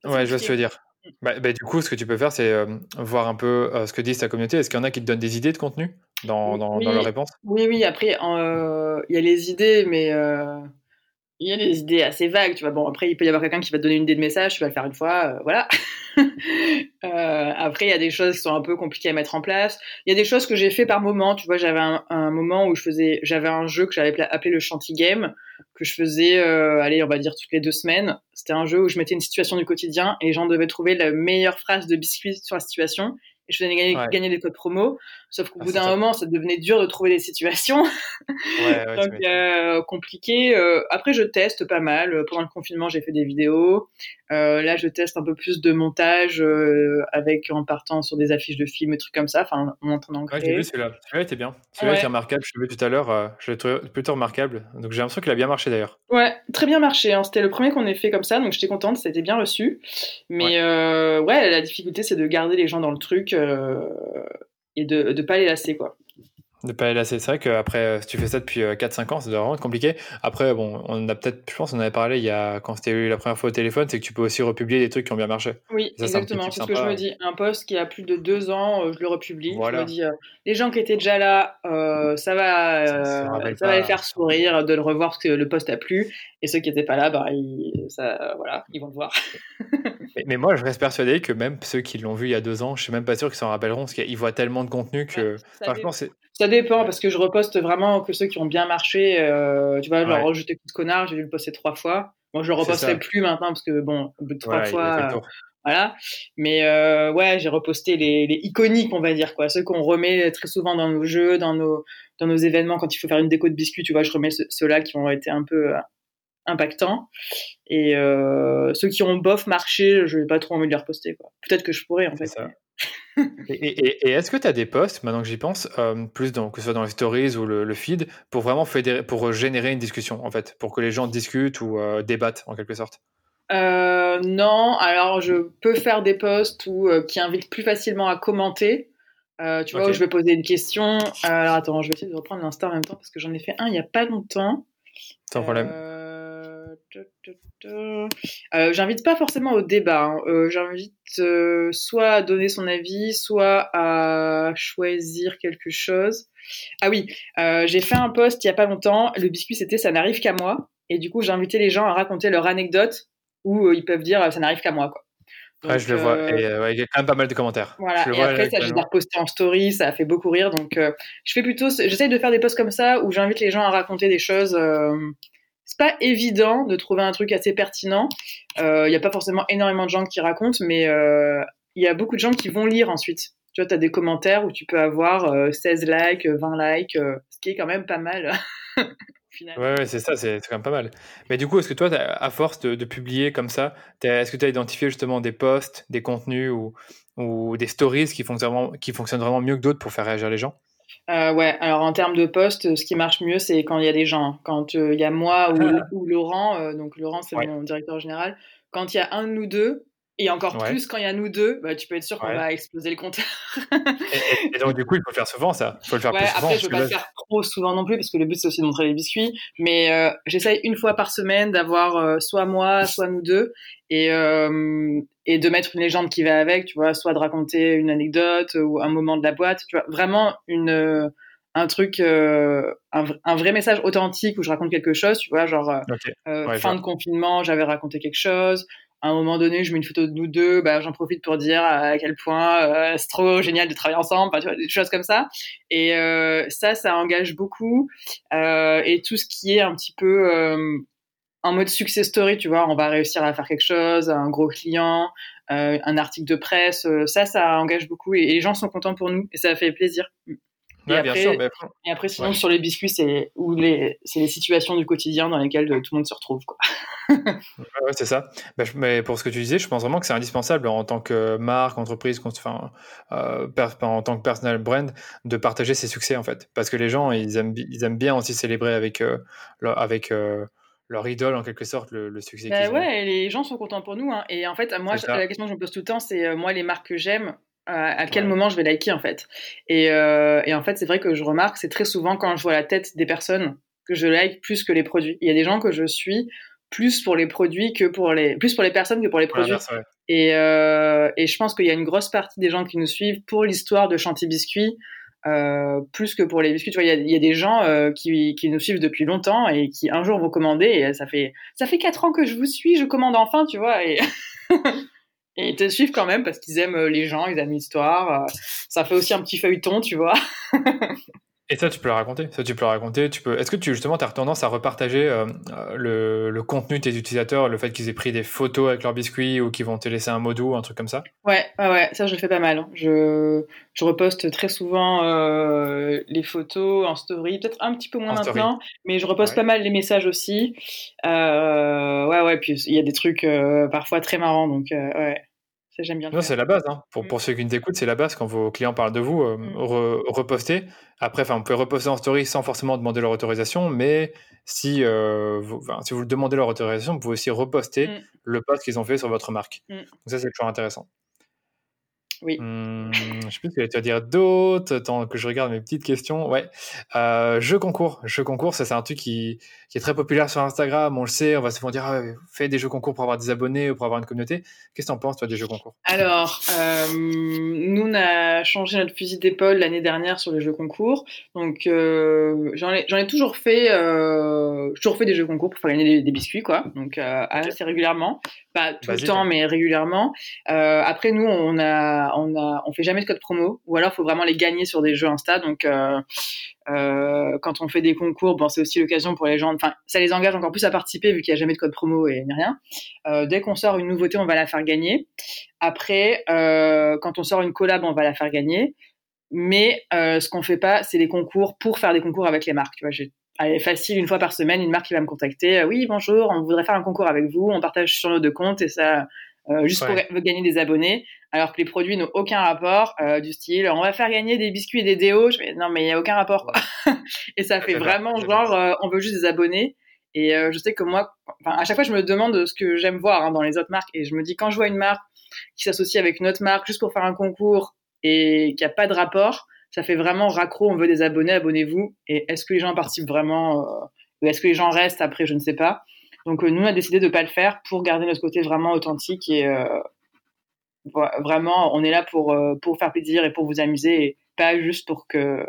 ouais, je vois ce que tu veux dire. Bah, bah, du coup, ce que tu peux faire, c'est voir un peu ce que dit ta communauté. Est-ce qu'il y en a qui te donnent des idées de contenu dans, dans, dans leur réponse? Oui, oui. Après, il y a les idées, mais il y a des idées assez vagues, tu vois. Bon, après, il peut y avoir quelqu'un qui va te donner une idée de message, tu vas le faire une fois, euh, voilà. euh, après, il y a des choses qui sont un peu compliquées à mettre en place. Il y a des choses que j'ai fait par moment, tu vois. J'avais un, moment où je faisais, j'avais un jeu que j'avais appelé le Chanty Game, que je faisais, euh, allez, on va dire toutes les deux semaines. C'était un jeu où je mettais une situation du quotidien et les gens devaient trouver la meilleure phrase de biscuit sur la situation et je faisais gagner, gagner des codes promo. Sauf qu'au ah, bout d'un moment, ça devenait dur de trouver des situations. Ouais, Donc, euh, compliqué. Euh, après, je teste pas mal. Pendant le confinement, j'ai fait des vidéos. Euh, là, je teste un peu plus de montage euh, avec en partant sur des affiches de films et trucs comme ça. Enfin, en train d'en créer. Ouais, j'ai vu celui-là. Celui-là était bien. Celui-là était remarquable. Je l'ai vu tout à l'heure. Euh, je l'ai trouvé plutôt remarquable. Donc, j'ai l'impression qu'il a bien marché d'ailleurs. Ouais, très bien marché. Hein. C'était le premier qu'on ait fait comme ça. Donc, j'étais contente. Ça a été bien reçu. Mais ouais, ouais la difficulté, c'est de garder les gens dans le truc et de ne pas les lasser, quoi. De pas aller C'est vrai qu'après, euh, si tu fais ça depuis 4-5 euh, ans, ça doit vraiment être compliqué. Après, bon, on a peut-être, je pense, on avait parlé il y a, quand c'était la première fois au téléphone, c'est que tu peux aussi republier des trucs qui ont bien marché. Oui, exactement. C'est ce que je me dis. Un post qui a plus de 2 ans, euh, je le republie. Je me dis, les gens qui étaient déjà là, ça va, ça, va les faire sourire de le revoir parce que le post a plu. Et ceux qui n'étaient pas là, bah, ils, ça, voilà, ils vont le voir. mais, moi, je reste persuadé que même ceux qui l'ont vu il y a 2 ans, je suis même pas sûr qu'ils s'en rappelleront parce qu'ils voient tellement de contenu que. ça dépend parce que je reposte vraiment que ceux qui ont bien marché. Euh, tu vois, genre, ouais. j'étais coup de connard, j'ai dû le poster trois fois. Moi, je le reposterai plus maintenant parce que bon, au bout de trois fois, euh, voilà. Mais euh, ouais, j'ai reposté les, les, iconiques, on va dire quoi, ceux qu'on remet très souvent dans nos jeux, dans nos dans nos événements quand il faut faire une déco de biscuits. Tu vois, je remets ceux-là qui ont été un peu euh, impactants. Et euh, ceux qui ont bof marché, je vais pas trop envie de les reposter. Peut-être que je pourrais en fait. Et, est-ce que tu as des posts, maintenant que j'y pense, euh, plus dans, que ce soit dans les stories ou le, feed, pour vraiment fédérer, pour générer une discussion, en fait, pour que les gens discutent ou euh, débattent, en quelque sorte? Euh, Non, alors je peux faire des posts où, qui invitent plus facilement à commenter. tu vois, où je vais poser une question. alors attends, je vais essayer de reprendre l'instant en même temps parce que j'en ai fait un il n'y a pas longtemps. Sans problème. Euh, j'invite pas forcément au débat. Hein. Euh, j'invite euh, soit à donner son avis, soit à choisir quelque chose. Ah oui, j'ai fait un post il y a pas longtemps. Le biscuit c'était ça n'arrive qu'à moi. Et du coup, j'ai invité les gens à raconter leur anecdote où ils peuvent dire ça n'arrive qu'à moi quoi. ouais, je le vois. Et il y a quand même pas mal de commentaires. Voilà. Je le et vois, après, ça, je les ai repostés en story, ça a fait beaucoup rire. Donc, je fais plutôt, j'essaye de faire des posts comme ça où j'invite les gens à raconter des choses. C'est pas évident de trouver un truc assez pertinent. Il n'y a pas forcément énormément de gens qui racontent, mais il y a beaucoup de gens qui vont lire ensuite. Tu vois, tu as des commentaires où tu peux avoir 16 likes, 20 likes, ce qui est quand même pas mal. Ouais, ouais c'est ça, c'est quand même pas mal. Mais du coup, est-ce que toi, à force de, publier comme ça, est-ce que tu as identifié justement des posts, des contenus ou, des stories qui fonctionnent vraiment mieux que d'autres pour faire réagir les gens? Euh, ouais, alors en termes de posts, ce qui marche mieux, c'est quand il y a des gens. Quand euh, il y a moi ou, ah. ou Laurent, euh, donc Laurent, c'est mon directeur général, quand il y a un de nous deux, et encore plus quand il y a nous deux, bah, tu peux être sûr qu'on va exploser le compteur. et, donc, du coup, il faut le faire souvent, ça. Il faut le faire plus souvent. Après, je ne peux pas le faire trop souvent non plus, parce que le but, c'est aussi de montrer les biscuits. Mais euh, j'essaye une fois par semaine d'avoir euh, soit moi, soit nous deux, et, euh, et de mettre une légende qui va avec, tu vois, soit de raconter une anecdote ou un moment de la boîte, tu vois, vraiment une un truc, un, un, vrai message authentique où je raconte quelque chose, tu vois, genre fin de confinement, j'avais raconté quelque chose, à un moment donné, je mets une photo de nous deux, bah, j'en profite pour dire à quel point euh, c'est trop génial de travailler ensemble, tu vois, des choses comme ça. Et euh, ça, ça engage beaucoup. Euh, et tout ce qui est un petit peu euh, en mode success story, tu vois, on va réussir à faire quelque chose, un gros client, euh, un article de presse, ça, ça engage beaucoup et, et, les gens sont contents pour nous et ça fait plaisir. Et, après, sûr, et après, sinon, sur les biscuits, c'est les, les situations du quotidien dans lesquelles tout le monde se retrouve. Quoi. ouais, c'est ça. Bah, mais pour ce que tu disais, je pense vraiment que c'est indispensable en tant que marque, entreprise, enfin, euh, en tant que personal brand, de partager ses succès, en fait. Parce que les gens, ils aiment, ils aiment bien aussi célébrer avec, euh, avec euh, leur idole, en quelque sorte, le, succès bah, Ouais, les gens sont contents pour nous. Hein. Et en fait, moi, la question que je me pose tout le temps, c'est moi, les marques que j'aime, à quel moment je vais liker en fait. Et, euh, et en fait, c'est vrai que je remarque, c'est très souvent quand je vois la tête des personnes que je like plus que les produits. Il y a des gens que je suis plus pour les produits que pour les plus pour les personnes que pour les produits. et, euh, et je pense qu'il y a une grosse partie des gens qui nous suivent pour l'histoire de Chanty Biscuit. Euh, plus que pour les biscuits, tu vois, il y, y a, des gens euh, qui, qui, nous suivent depuis longtemps et qui un jour vont commander. Et ça fait ça fait quatre ans que je vous suis, je commande enfin, tu vois. Et Et ils te suivent quand même parce qu'ils aiment euh, les gens, ils aiment l'histoire. Euh, ça fait aussi un petit feuilleton, tu vois. Et ça, tu peux le raconter. Ça, tu peux le raconter. Tu peux. Est-ce que tu justement, as tendance à repartager euh, le, le, contenu de tes utilisateurs, le fait qu'ils aient pris des photos avec leurs biscuits ou qu'ils vont te laisser un mot doux, un truc comme ça? Ouais, ouais, ouais. Ça, je le fais pas mal. Hein. Je, je reposte très souvent euh, les photos en story, peut-être un petit peu moins maintenant, mais je reposte pas mal les messages aussi. Euh, ouais, ouais. Puis il y a des trucs euh, parfois très marrants, donc ouais j'aime bien. Non, c'est la base. Hein. Pour, mm. pour ceux qui nous écoutent, c'est la base. Quand vos clients parlent de vous, euh, mm. repostez. Après, enfin, vous pouvez reposter en story sans forcément demander leur autorisation, mais si, euh, vous, si vous demandez leur autorisation, vous pouvez aussi reposter mm. le post qu'ils ont fait sur votre marque. Donc ça, c'est toujours intéressant. Oui. Hum, je sais plus ce que tu vas dire d'autres. Tant que je regarde mes petites questions. Ouais. Euh, jeu concours. Jeu concours, ça c'est un truc qui, qui, est très populaire sur Instagram. On le sait. On va souvent dire ah, fais des jeux concours pour avoir des abonnés ou pour avoir une communauté. Qu'est-ce que tu en penses toi des jeux concours? Alors, euh, nous on a changé notre fusil d'épaule l'année dernière sur les jeux concours. Donc euh, j'en ai, ai, toujours fait. Euh, toujours fait des jeux concours pour faire gagner des, biscuits quoi. Donc euh, assez régulièrement. Pas tout le temps, mais régulièrement. Euh, après nous on a on a, on fait jamais de code promo, ou alors il faut vraiment les gagner sur des jeux Insta. Donc, euh, euh, quand on fait des concours, bon, c'est aussi l'occasion pour les gens. Enfin, ça les engage encore plus à participer vu qu'il n'y a jamais de code promo et ni rien. Dès qu'on sort une nouveauté, on va la faire gagner. Après, quand on sort une collab, on va la faire gagner. Mais ce qu'on fait pas, c'est des concours pour faire des concours avec les marques. Tu vois, j'ai Allez, facile, une fois par semaine, une marque qui va me contacter. oui, bonjour, on voudrait faire un concours avec vous. On partage sur nos deux comptes et ça, euh, juste pour gagner des abonnés, alors que les produits n'ont aucun rapport, euh, du style on va faire gagner des biscuits et des déos. Je non, mais il n'y a aucun rapport. Quoi. et ça fait vraiment genre euh, on veut juste des abonnés. Et je sais que moi, à chaque fois, je me demande ce que j'aime voir hein, dans les autres marques. Et je me dis, quand je vois une marque qui s'associe avec une autre marque juste pour faire un concours et qui a pas de rapport, ça fait vraiment raccro, on veut des abonnés, abonnez-vous. Et est-ce que les gens participent vraiment ou est-ce que les gens restent après, je ne sais pas. Donc euh, nous, on a décidé de ne pas le faire pour garder notre côté vraiment authentique et euh, vraiment, on est là pour, euh, pour faire plaisir et pour vous amuser et pas juste pour que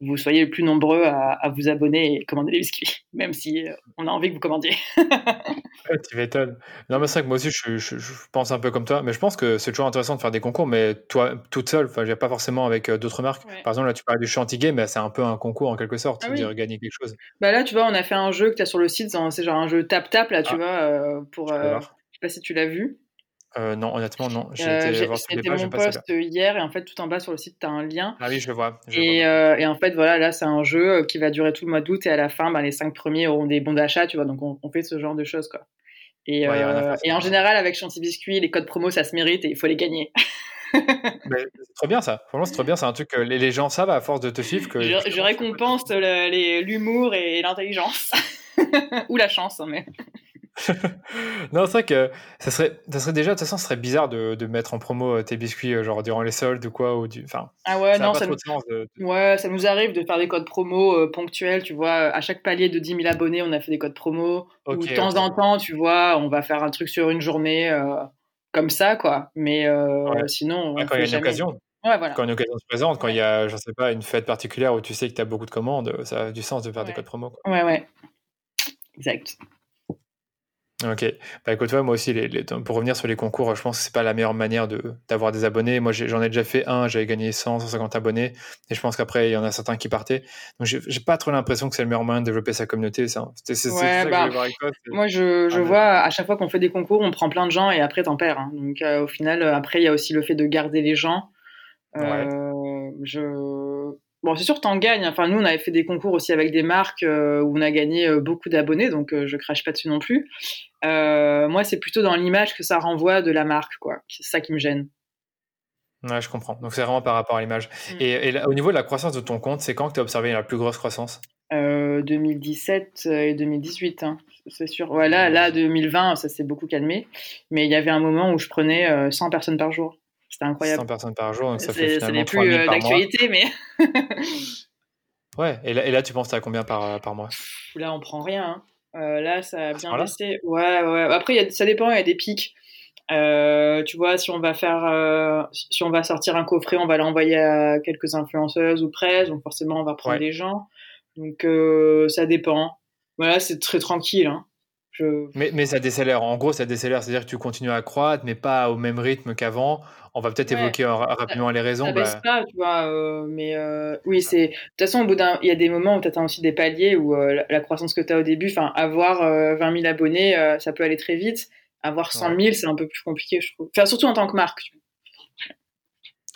vous soyez le plus nombreux à, vous abonner et commander des biscuits, même si euh, on a envie que vous commandiez. tu m'étonnes. Non, mais c'est vrai que moi aussi, je, pense un peu comme toi, mais je pense que c'est toujours intéressant de faire des concours, mais toi, toute seule, enfin, pas forcément avec euh, d'autres marques. Par exemple, là, tu parlais du chantier mais c'est un peu un concours en quelque sorte, ah, dire gagner quelque chose. Bah là, tu vois, on a fait un jeu que tu as sur le site, c'est genre un jeu tap-tap, là, tu ah. vois, euh, pour. je sais pas si tu l'as vu. Euh, non, honnêtement, non. J'ai euh, été voir mon post hier et en fait, tout en bas sur le site, tu as un lien. Ah oui, je le vois. et, euh, et, en fait, voilà, là, c'est un jeu qui va durer tout le mois d'août et à la fin, ben, les cinq premiers auront des bons d'achat, tu vois. Donc, on, fait ce genre de choses, quoi. Et, et en général, avec Chanty Biscuit, les codes promo, ça se mérite et il faut les gagner. c'est trop bien ça. Franchement, c'est trop bien. C'est un truc que les, gens savent à force de te suivre. Que je, je récompense l'humour et l'intelligence. Ou la chance, hein, mais. non, c'est vrai que ça serait, ça serait déjà, de toute façon, ce serait bizarre de, de mettre en promo euh, tes biscuits euh, genre durant les soldes ou quoi. Ou du, enfin, ah ouais, ça non, ça nous... ouais, ça nous arrive de faire des codes promo euh, ponctuels, tu vois. À chaque palier de 10 000 abonnés, on a fait des codes promo. ou de temps en temps, tu vois, on va faire un truc sur une journée comme ça, quoi. Mais sinon. quand il y a une occasion. Ouais, voilà. Quand une occasion se présente, quand il y a, je sais pas, une fête particulière où tu sais que tu as beaucoup de commandes, ça a du sens de faire des codes promo. Quoi. Ouais, ouais. Exact. Ok. Bah écoute, moi aussi, les, pour revenir sur les concours, je pense que c'est pas la meilleure manière de, d'avoir des abonnés. Moi, j'en ai, déjà fait un, j'avais gagné 100, 150 abonnés, et je pense qu'après, il y en a certains qui partaient. Donc, j'ai, pas trop l'impression que c'est le meilleur moyen de développer sa communauté. C'est, que bah. Moi, je, je vois, à chaque fois qu'on fait des concours, on prend plein de gens et après, t'en perds. Hein. Donc, euh, au final, après, il y a aussi le fait de garder les gens. Euh, je Bon, c'est sûr, t'en gagnes. Enfin, nous, on avait fait des concours aussi avec des marques euh, où on a gagné euh, beaucoup d'abonnés, donc euh, je crache pas dessus non plus. moi, c'est plutôt dans l'image que ça renvoie de la marque, quoi. C'est ça qui me gêne. Ouais, je comprends. Donc, c'est vraiment par rapport à l'image. Mm. Et, au niveau de la croissance de ton compte, c'est quand que tu as observé la plus grosse croissance? 2017 et 2018, hein, c'est sûr. Voilà, là, 2020, ça s'est beaucoup calmé. Mais il y avait un moment où je prenais 100 personnes par jour. C'était incroyable. 100 personnes par jour, donc ça fait finalement plus euh, d'actualité, mais. ouais, et là, et là, tu penses à combien par, euh, par mois? Là, on prend rien. Hein. Euh, là, ça a bien resté. Ouais, ouais. Après, y a, ça dépend, il y a des pics. tu vois, si on va faire, si on va sortir un coffret, on va l'envoyer à quelques influenceuses ou presse, donc forcément on va prendre des gens. Donc ça dépend. Voilà, c'est très tranquille. Hein. Mais, mais, ça décélère. En gros, ça décélère. C'est-à-dire que tu continues à croître, mais pas au même rythme qu'avant. On va peut-être évoquer rapidement les raisons. Ça bah... pas, tu vois. Euh, mais euh, oui, c'est. De toute façon, au bout d'un, il y a des moments où tu atteins aussi des paliers où euh, la, croissance que tu as au début, enfin, avoir 20 000 abonnés, ça peut aller très vite. Avoir 100 000, c'est un peu plus compliqué, je trouve. Enfin, surtout en tant que marque.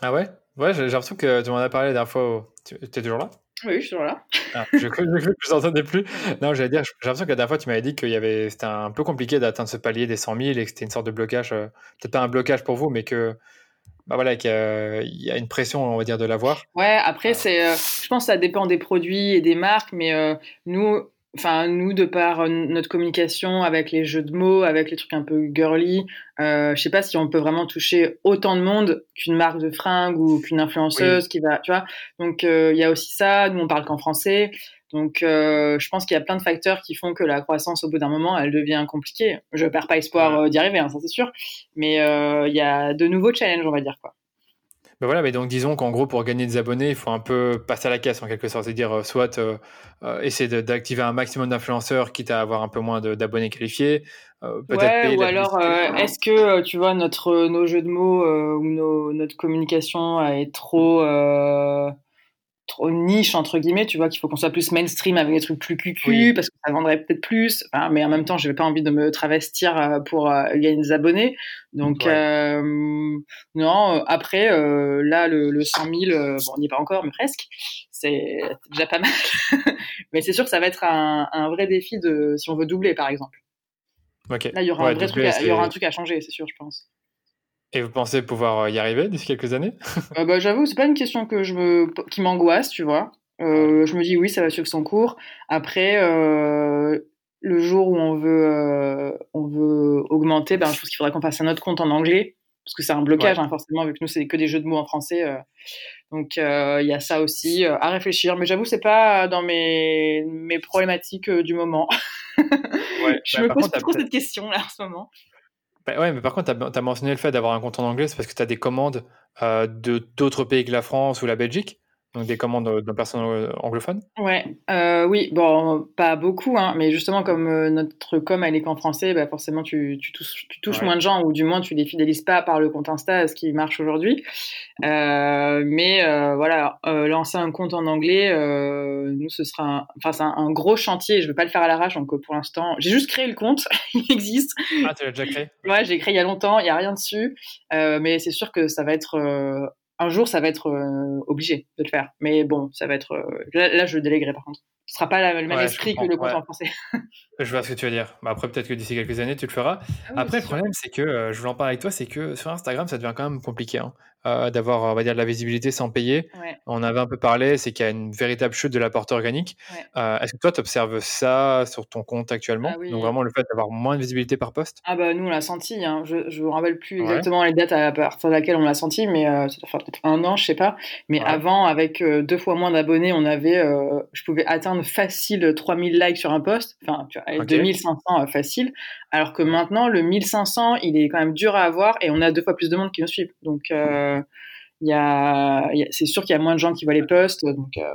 Ah ouais? Ouais, j'ai l'impression que tu m'en as parlé la dernière fois. Tu es toujours là? Oui, je suis toujours là. Ah, je crois que je n'entendais plus. Non, j'allais dire, j'ai l'impression que la dernière fois, tu m'avais dit qu'il y avait, c'était un peu compliqué d'atteindre ce palier des 100 000 et que c'était une sorte de blocage, euh, peut-être pas un blocage pour vous, mais que, bah voilà, qu'il y, a une pression, on va dire, de l'avoir. Ouais, après, c'est, euh, je pense que ça dépend des produits et des marques, mais euh, nous, enfin nous de par euh, notre communication avec les jeux de mots, avec les trucs un peu girly, euh, je sais pas si on peut vraiment toucher autant de monde qu'une marque de fringues ou qu'une influenceuse qui va, tu vois. Donc euh, il y a aussi ça. Nous on parle qu'en français, donc euh, je pense qu'il y a plein de facteurs qui font que la croissance au bout d'un moment elle devient compliquée. Je perds pas espoir d'y arriver, hein, ça c'est sûr, mais il y a de nouveaux challenges on va dire quoi. Ben voilà, mais donc disons qu'en gros, pour gagner des abonnés, il faut un peu passer à la caisse en quelque sorte, c'est-à-dire euh, soit euh, euh, essayer d'activer un maximum d'influenceurs, quitte à avoir un peu moins d'abonnés qualifiés. peut-être ou alors est-ce que tu vois notre nos jeux de mots ou notre communication est trop trop niche entre guillemets tu vois qu'il faut qu'on soit plus mainstream avec des trucs plus cucu parce que ça vendrait peut-être plus. Mais en même temps j'avais pas envie de me travestir euh, pour euh, gagner des abonnés. Donc euh, non après là le, le 100 000 bon on n'y est pas encore mais presque c'est déjà pas mal. Mais c'est sûr que ça va être un, un, vrai défi de si on veut doubler par exemple. Là il y aura un vrai truc il y aura un truc à changer c'est sûr je pense et vous pensez pouvoir euh, y arriver d'ici quelques années? Euh, bah, J'avoue, c'est pas une question que je me... qui m'angoisse, tu vois. Euh, je me dis oui, ça va suivre son cours. Après, le jour où on veut, on veut augmenter, ben, je pense qu'il faudra qu'on fasse un autre compte en anglais, parce que c'est un blocage, hein, forcément, vu que nous, c'est que des jeux de mots en français. donc, il y a ça aussi à réfléchir. Mais j'avoue, c'est pas dans mes, mes problématiques du moment. je bah, me pose pas trop cette question là en ce moment. Bah ouais, mais par contre, tu as, mentionné le fait d'avoir un compte en anglais, c'est parce que tu as des commandes euh, de d'autres pays que la France ou la Belgique. Donc des commandes de personnes anglophones? Ouais, euh, oui, bon, pas beaucoup, hein, mais justement comme euh, notre com elle est qu'en français, bah forcément tu, tu touches, tu touches moins de gens ou du moins tu les fidélises pas par le compte Insta, ce qui marche aujourd'hui. Euh, mais euh, voilà, euh, lancer un compte en anglais, nous ce sera, enfin c'est un, gros chantier. Je veux pas le faire à l'arrache, donc pour l'instant, j'ai juste créé le compte, il existe. Ah, tu l'as déjà créé? Ouais, j'ai créé il y a longtemps, il y a rien dessus, mais c'est sûr que ça va être un jour, ça va être euh, obligé de le faire. Mais bon, ça va être. Euh, là, je déléguerai par contre. Ce sera pas le même esprit que le compte en français. je vois ce que tu veux dire. Bah, après, peut-être que d'ici quelques années, tu le feras. Ah après, le problème, c'est que, euh, je voulais en parler avec toi, c'est que sur Instagram, ça devient quand même compliqué. Hein. Euh, d'avoir, on va dire, de la visibilité sans payer. On avait un peu parlé, c'est qu'il y a une véritable chute de la portée organique. Euh, est-ce que toi, tu observes ça sur ton compte actuellement? Ah Donc vraiment le fait d'avoir moins de visibilité par poste? Ah bah nous, on l'a senti. Hein. Je ne me rappelle plus exactement les dates à partir de laquelle on l'a senti, mais ça doit faire peut-être un an, je sais pas. Mais avant, avec deux fois moins d'abonnés, on avait, je pouvais atteindre facile 3000 likes sur un post. Enfin, tu vois, 2500 facile. Alors que maintenant, le 1500, il est quand même dur à avoir et on a deux fois plus de monde qui nous suivent. Donc il y a, c'est sûr qu'il y a moins de gens qui voient les posts. Donc, euh.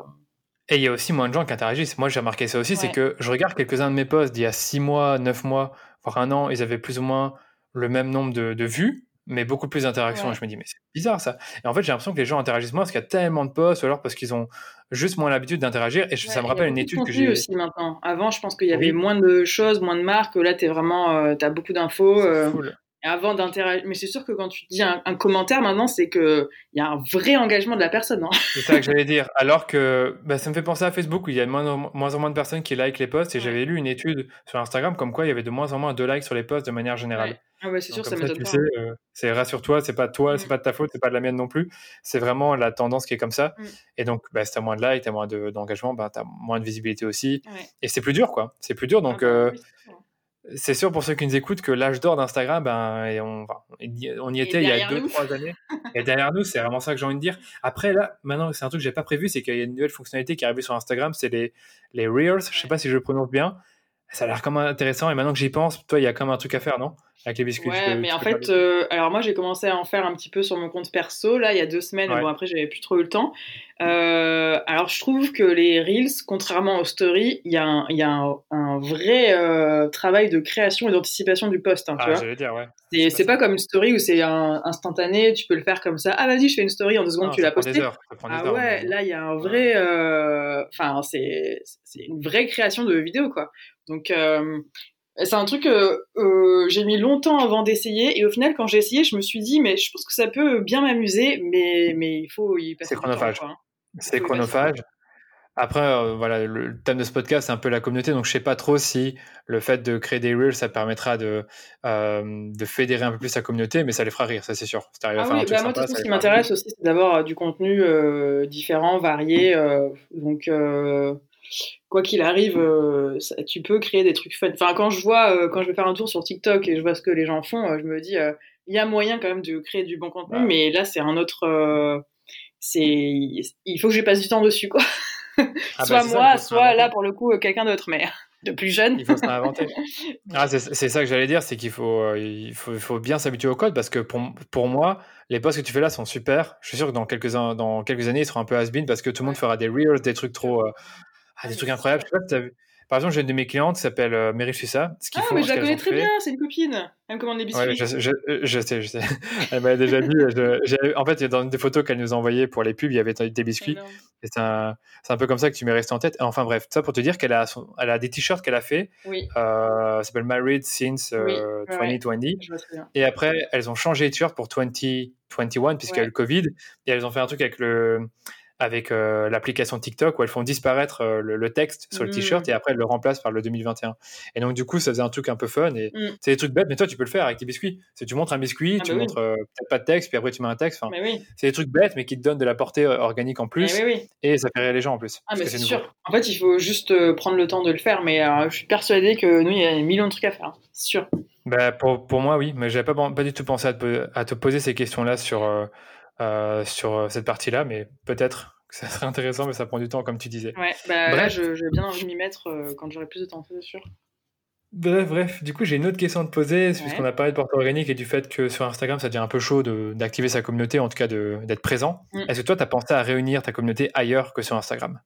Et il y a aussi moins de gens qui interagissent. Moi, j'ai remarqué ça aussi, c'est que je regarde quelques-uns de mes posts d'il y a 6 mois, 9 mois, voire un an, ils avaient plus ou moins le même nombre de, vues, mais beaucoup plus d'interactions. Je me dis, mais c'est bizarre ça. Et en fait, j'ai l'impression que les gens interagissent moins parce qu'il y a tellement de posts, ou alors parce qu'ils ont juste moins l'habitude d'interagir. Et ça me rappelle une étude que j'ai. aussi maintenant. Avant, je pense qu'il y avait moins de choses, moins de marques. Là, tu vraiment, euh, as beaucoup d'infos. Euh, avant d'interagir. Mais c'est sûr que quand tu dis un, commentaire maintenant, c'est que il y a un vrai engagement de la personne. Hein. C'est ça que j'allais dire. Alors que bah, ça me fait penser à Facebook où il y a de moins en moins, de personnes qui likent les posts. Et j'avais lu une étude sur Instagram comme quoi il y avait de moins en moins de likes sur les posts de manière générale. Ah ouais, c'est sûr, ça. Sais, euh, c'est rassure-toi, c'est pas toi, c'est pas de ta faute, c'est pas de la mienne non plus. C'est vraiment la tendance qui est comme ça. Mm. Et donc, bah, si t'as moins de likes, t'as moins d'engagement, bah, t'as moins de visibilité aussi. Et c'est plus dur, quoi. C'est plus dur. Donc, ah bah euh, c'est sûr pour ceux qui nous écoutent que l'âge d'or d'Instagram, ben, on, on, y était il y a 2-3 années. Et derrière nous, c'est vraiment ça que j'ai envie de dire. Après, là, maintenant, c'est un truc que j'ai pas prévu, c'est qu'il y a une nouvelle fonctionnalité qui est arrivée sur Instagram, c'est les, les Reels. Je sais pas si je le prononce bien. Ça a l'air quand même intéressant. Et maintenant que j'y pense, toi, il y a quand même un truc à faire, non? Avec les biscuits. Ouais, mais en fait, euh, alors moi, j'ai commencé à en faire un petit peu sur mon compte perso, là, il y a deux semaines. Bon, après, j'avais plus trop eu le temps. Euh, alors, je trouve que les Reels, contrairement aux stories, il y a un, y a un, vrai euh, travail de création et d'anticipation du post. Hein, ah, j'allais dire, ouais. C'est pas, comme une story où c'est instantané, tu peux le faire comme ça. Ah, vas-y, je fais une story, en deux secondes, tu l'as posté. Ah ouais, là, il y a un vrai. Enfin, c'est une vraie création de vidéo, quoi. Donc, euh, c'est un truc que euh, j'ai mis longtemps avant d'essayer. Et au final, quand j'ai essayé, je me suis dit, mais je pense que ça peut bien m'amuser, mais, mais il faut y passer. C'est chronophage. Hein. C'est chronophage. Après, euh, voilà, le thème de ce podcast, c'est un peu la communauté, donc je sais pas trop si le fait de créer des reels, ça permettra de, de fédérer un peu plus sa communauté, mais ça les fera rire, ça c'est sûr. ah oui, bah moi, ce qui m'intéresse aussi, c'est d'avoir du contenu différent, varié. donc, quoi qu'il arrive, euh, tu peux créer des trucs fun. Enfin, quand je vois, euh, quand je vais faire un tour sur TikTok et je vois ce que les gens font, euh, je me dis, il y a moyen quand même de créer du bon contenu, mais là, c'est un autre. c'est, il faut que je passe du temps dessus, quoi. Ah bah, soit moi, soit là pour le coup quelqu'un d'autre, mais de plus jeune. Il faut s'inventer. ah, c'est ça que j'allais dire, c'est qu'il faut, il faut, il faut bien s'habituer au code parce que pour, pour moi, les posts que tu fais là sont super. Je suis sûr que dans quelques, dans quelques années, ils seront un peu has-been parce que tout le monde fera des reels, des trucs trop, ah, des trucs incroyables. Je sais pas si as vu. Par exemple, j'ai une de mes clientes qui s'appelle euh, Mary Chissa. Ce ah, mais je la connais très bien, c'est une copine. Elle me commande des biscuits. Ouais, je, je, sais, je sais. Elle m'a déjà dit. en fait, dans des photos qu'elle nous a envoyées pour les pubs, il y avait des biscuits. C'est un, un, peu comme ça que tu m'es resté en tête. Enfin bref, ça pour te dire qu'elle a, elle a des t-shirts qu'elle a fait. Oui. Euh, ça s'appelle Married Since 2020. Euh, et après, elles ont changé les t-shirts pour 2021 puisqu'il y a eu le Covid. Et elles ont fait un truc avec le avec euh, l'application TikTok où elles font disparaître euh, le, texte sur le t-shirt mm. et après elles le remplacent par le 2021. Et donc du coup ça faisait un truc un peu fun et mm. c'est des trucs bêtes mais toi tu peux le faire avec tes biscuits. C'est tu montres un biscuit, ah, tu bah montres euh, peut-être pas de texte puis après tu mets un texte. Enfin, C'est des trucs bêtes mais qui te donnent de la portée organique en plus et ça fait rire les gens en plus. Ah mais c'est sûr. En fait il faut juste prendre le temps de le faire mais je suis persuadé que nous il y a un million de trucs à faire. Hein. C'est sûr. Bah, pour, pour, moi oui mais j'avais pas, pas du tout pensé à te, à te poser ces questions là sur, sur cette partie là mais peut-être ça serait intéressant, mais ça prend du temps, comme tu disais. Ouais, bah, là, j'ai bien envie de m'y mettre euh, quand j'aurai plus de temps, c'est sûr. Bref, bref, du coup, j'ai une autre question à te poser, puisqu'on a parlé de portée organique et du fait que sur Instagram, ça devient un peu chaud d'activer sa communauté, en tout cas d'être présent. Mm. Est-ce que toi, tu as pensé à réunir ta communauté ailleurs que sur Instagram?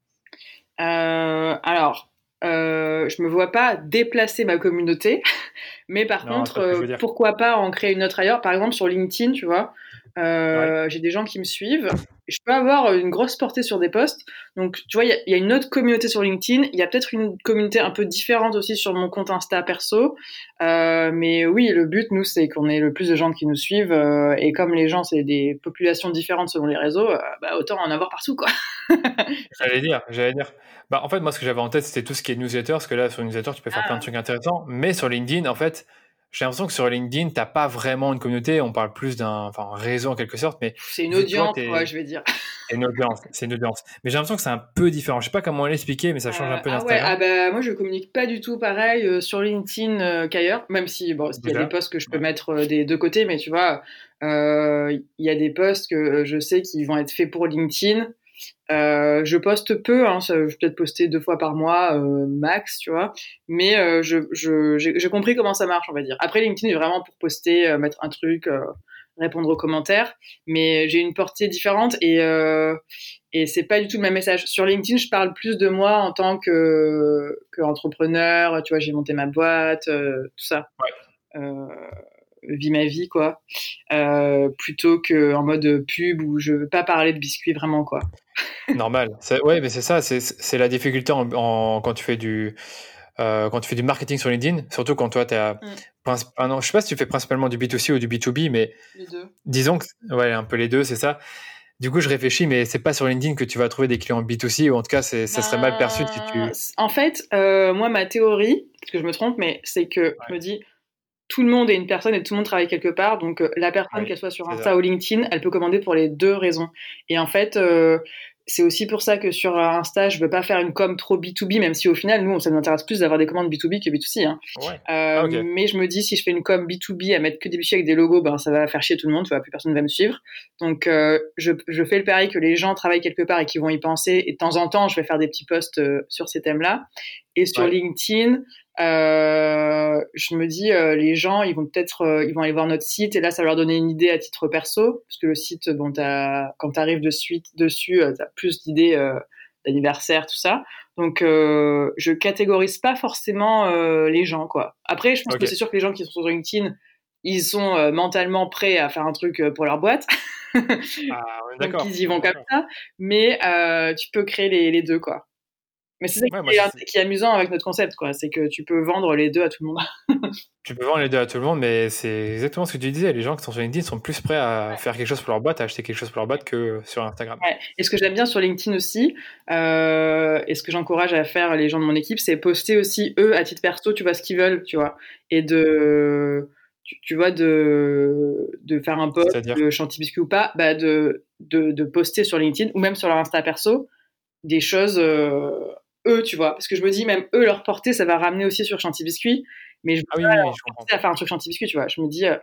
Euh, Alors, euh, je me vois pas déplacer ma communauté, mais par contre, euh, pourquoi pas en créer une autre ailleurs Par exemple, sur LinkedIn, tu vois, euh, j'ai des gens qui me suivent. Je peux avoir une grosse portée sur des posts. Donc, tu vois, il y, a une autre communauté sur LinkedIn. Il y a peut-être une communauté un peu différente aussi sur mon compte Insta perso. Euh, mais oui, le but, nous, c'est qu'on ait le plus de gens qui nous suivent. Euh, et comme les gens, c'est des populations différentes selon les réseaux, bah, autant en avoir partout, quoi. j'allais dire, j'allais dire. Bah, en fait, moi, ce que j'avais en tête, c'était tout ce qui est newsletter. Parce que là, sur newsletter, tu peux faire ah. plein de trucs intéressants. Mais sur LinkedIn, en fait, j'ai l'impression que sur LinkedIn, t'as pas vraiment une communauté. On parle plus d'un enfin, réseau en quelque sorte, mais c'est une audience, ouais, je vais dire. C'est une audience, c'est une audience. Mais j'ai l'impression que c'est un peu différent. Je sais pas comment l'expliquer, mais ça change un peu euh, ah ouais, ah bah moi je communique pas du tout pareil euh, sur LinkedIn euh, qu'ailleurs, même si bon, il y a des posts que je peux mettre des deux côtés, mais tu vois, il y a des posts que je sais qui vont être faits pour LinkedIn euh, je poste peu, hein, je vais peut-être poster deux fois par mois euh, max, tu vois. Mais euh, je, j'ai, compris comment ça marche, on va dire. Après, LinkedIn est vraiment pour poster, euh, mettre un truc, euh, répondre aux commentaires. Mais j'ai une portée différente et et c'est pas du tout le même message. Sur LinkedIn, je parle plus de moi en tant que, que entrepreneur. Tu vois, j'ai monté ma boîte, tout ça. Ouais vis ma vie quoi euh, plutôt que en mode pub où je veux pas parler de biscuits vraiment quoi normal ouais mais c'est ça c'est la difficulté en, quand tu fais du euh, quand tu fais du marketing sur LinkedIn surtout quand toi tu as mm. ah non, je sais pas si tu fais principalement du B2C ou du B2B mais les deux. disons que ouais un peu les deux c'est ça du coup, je réfléchis, mais c'est pas sur LinkedIn que tu vas trouver des clients B2C, ou en tout cas, ça serait mal perçu si tu. En fait, euh, moi, ma théorie, parce que je me trompe, mais c'est que je me dis, tout le monde est une personne et tout le monde travaille quelque part. Donc euh, la personne, qu'elle soit sur Insta ou LinkedIn, elle peut commander pour les deux raisons. Et en fait, euh, c'est aussi pour ça que sur Insta, je veux pas faire une com trop B2B, même si au final, nous, ça nous intéresse plus d'avoir des commandes B2B que B2C. Hein. Euh, ah, mais je me dis, si je fais une com B2B à mettre que des bijoux avec des logos, ben, ça va faire chier tout le monde, tu vois, plus personne va me suivre. Donc, je, je, fais le pari que les gens travaillent quelque part et qu'ils vont y penser. Et de temps en temps, je vais faire des petits posts sur ces thèmes-là. Et sur LinkedIn, euh, je me dis euh, les gens ils vont peut-être euh, ils vont aller voir notre site. Et là ça va leur donner une idée à titre perso parce que le site bon as, quand tu arrives de suite dessus tu as plus d'idées d'anniversaire tout ça. Donc je catégorise pas forcément les gens quoi. Après je pense que c'est sûr que les gens qui sont sur LinkedIn ils sont mentalement prêts à faire un truc pour leur boîte. Ah, donc ils y vont comme ça. Mais tu peux créer les, les deux quoi mais c'est ça qui, est, amusant avec notre concept, quoi. C'est que tu peux vendre les deux à tout le monde. tu peux vendre les deux à tout le monde, mais c'est exactement ce que tu disais. Les gens qui sont sur LinkedIn sont plus prêts à faire quelque chose pour leur boîte, à acheter quelque chose pour leur boîte que sur Instagram. Et ce que j'aime bien sur LinkedIn aussi, euh, et ce que j'encourage à faire les gens de mon équipe, c'est poster aussi eux à titre perso, tu vois, ce qu'ils veulent, tu vois. Et de. Tu, vois, de, de faire un post de chantier biscuit ou pas, bah de, de, de, poster sur LinkedIn ou même sur leur Insta perso des choses euh, eux, tu vois. Parce que je me dis, même eux, leur portée, ça va ramener aussi sur Chanty Biscuit. Mais je veux ah pas à faire un truc Chanty Biscuit, tu vois. Je me dis, euh,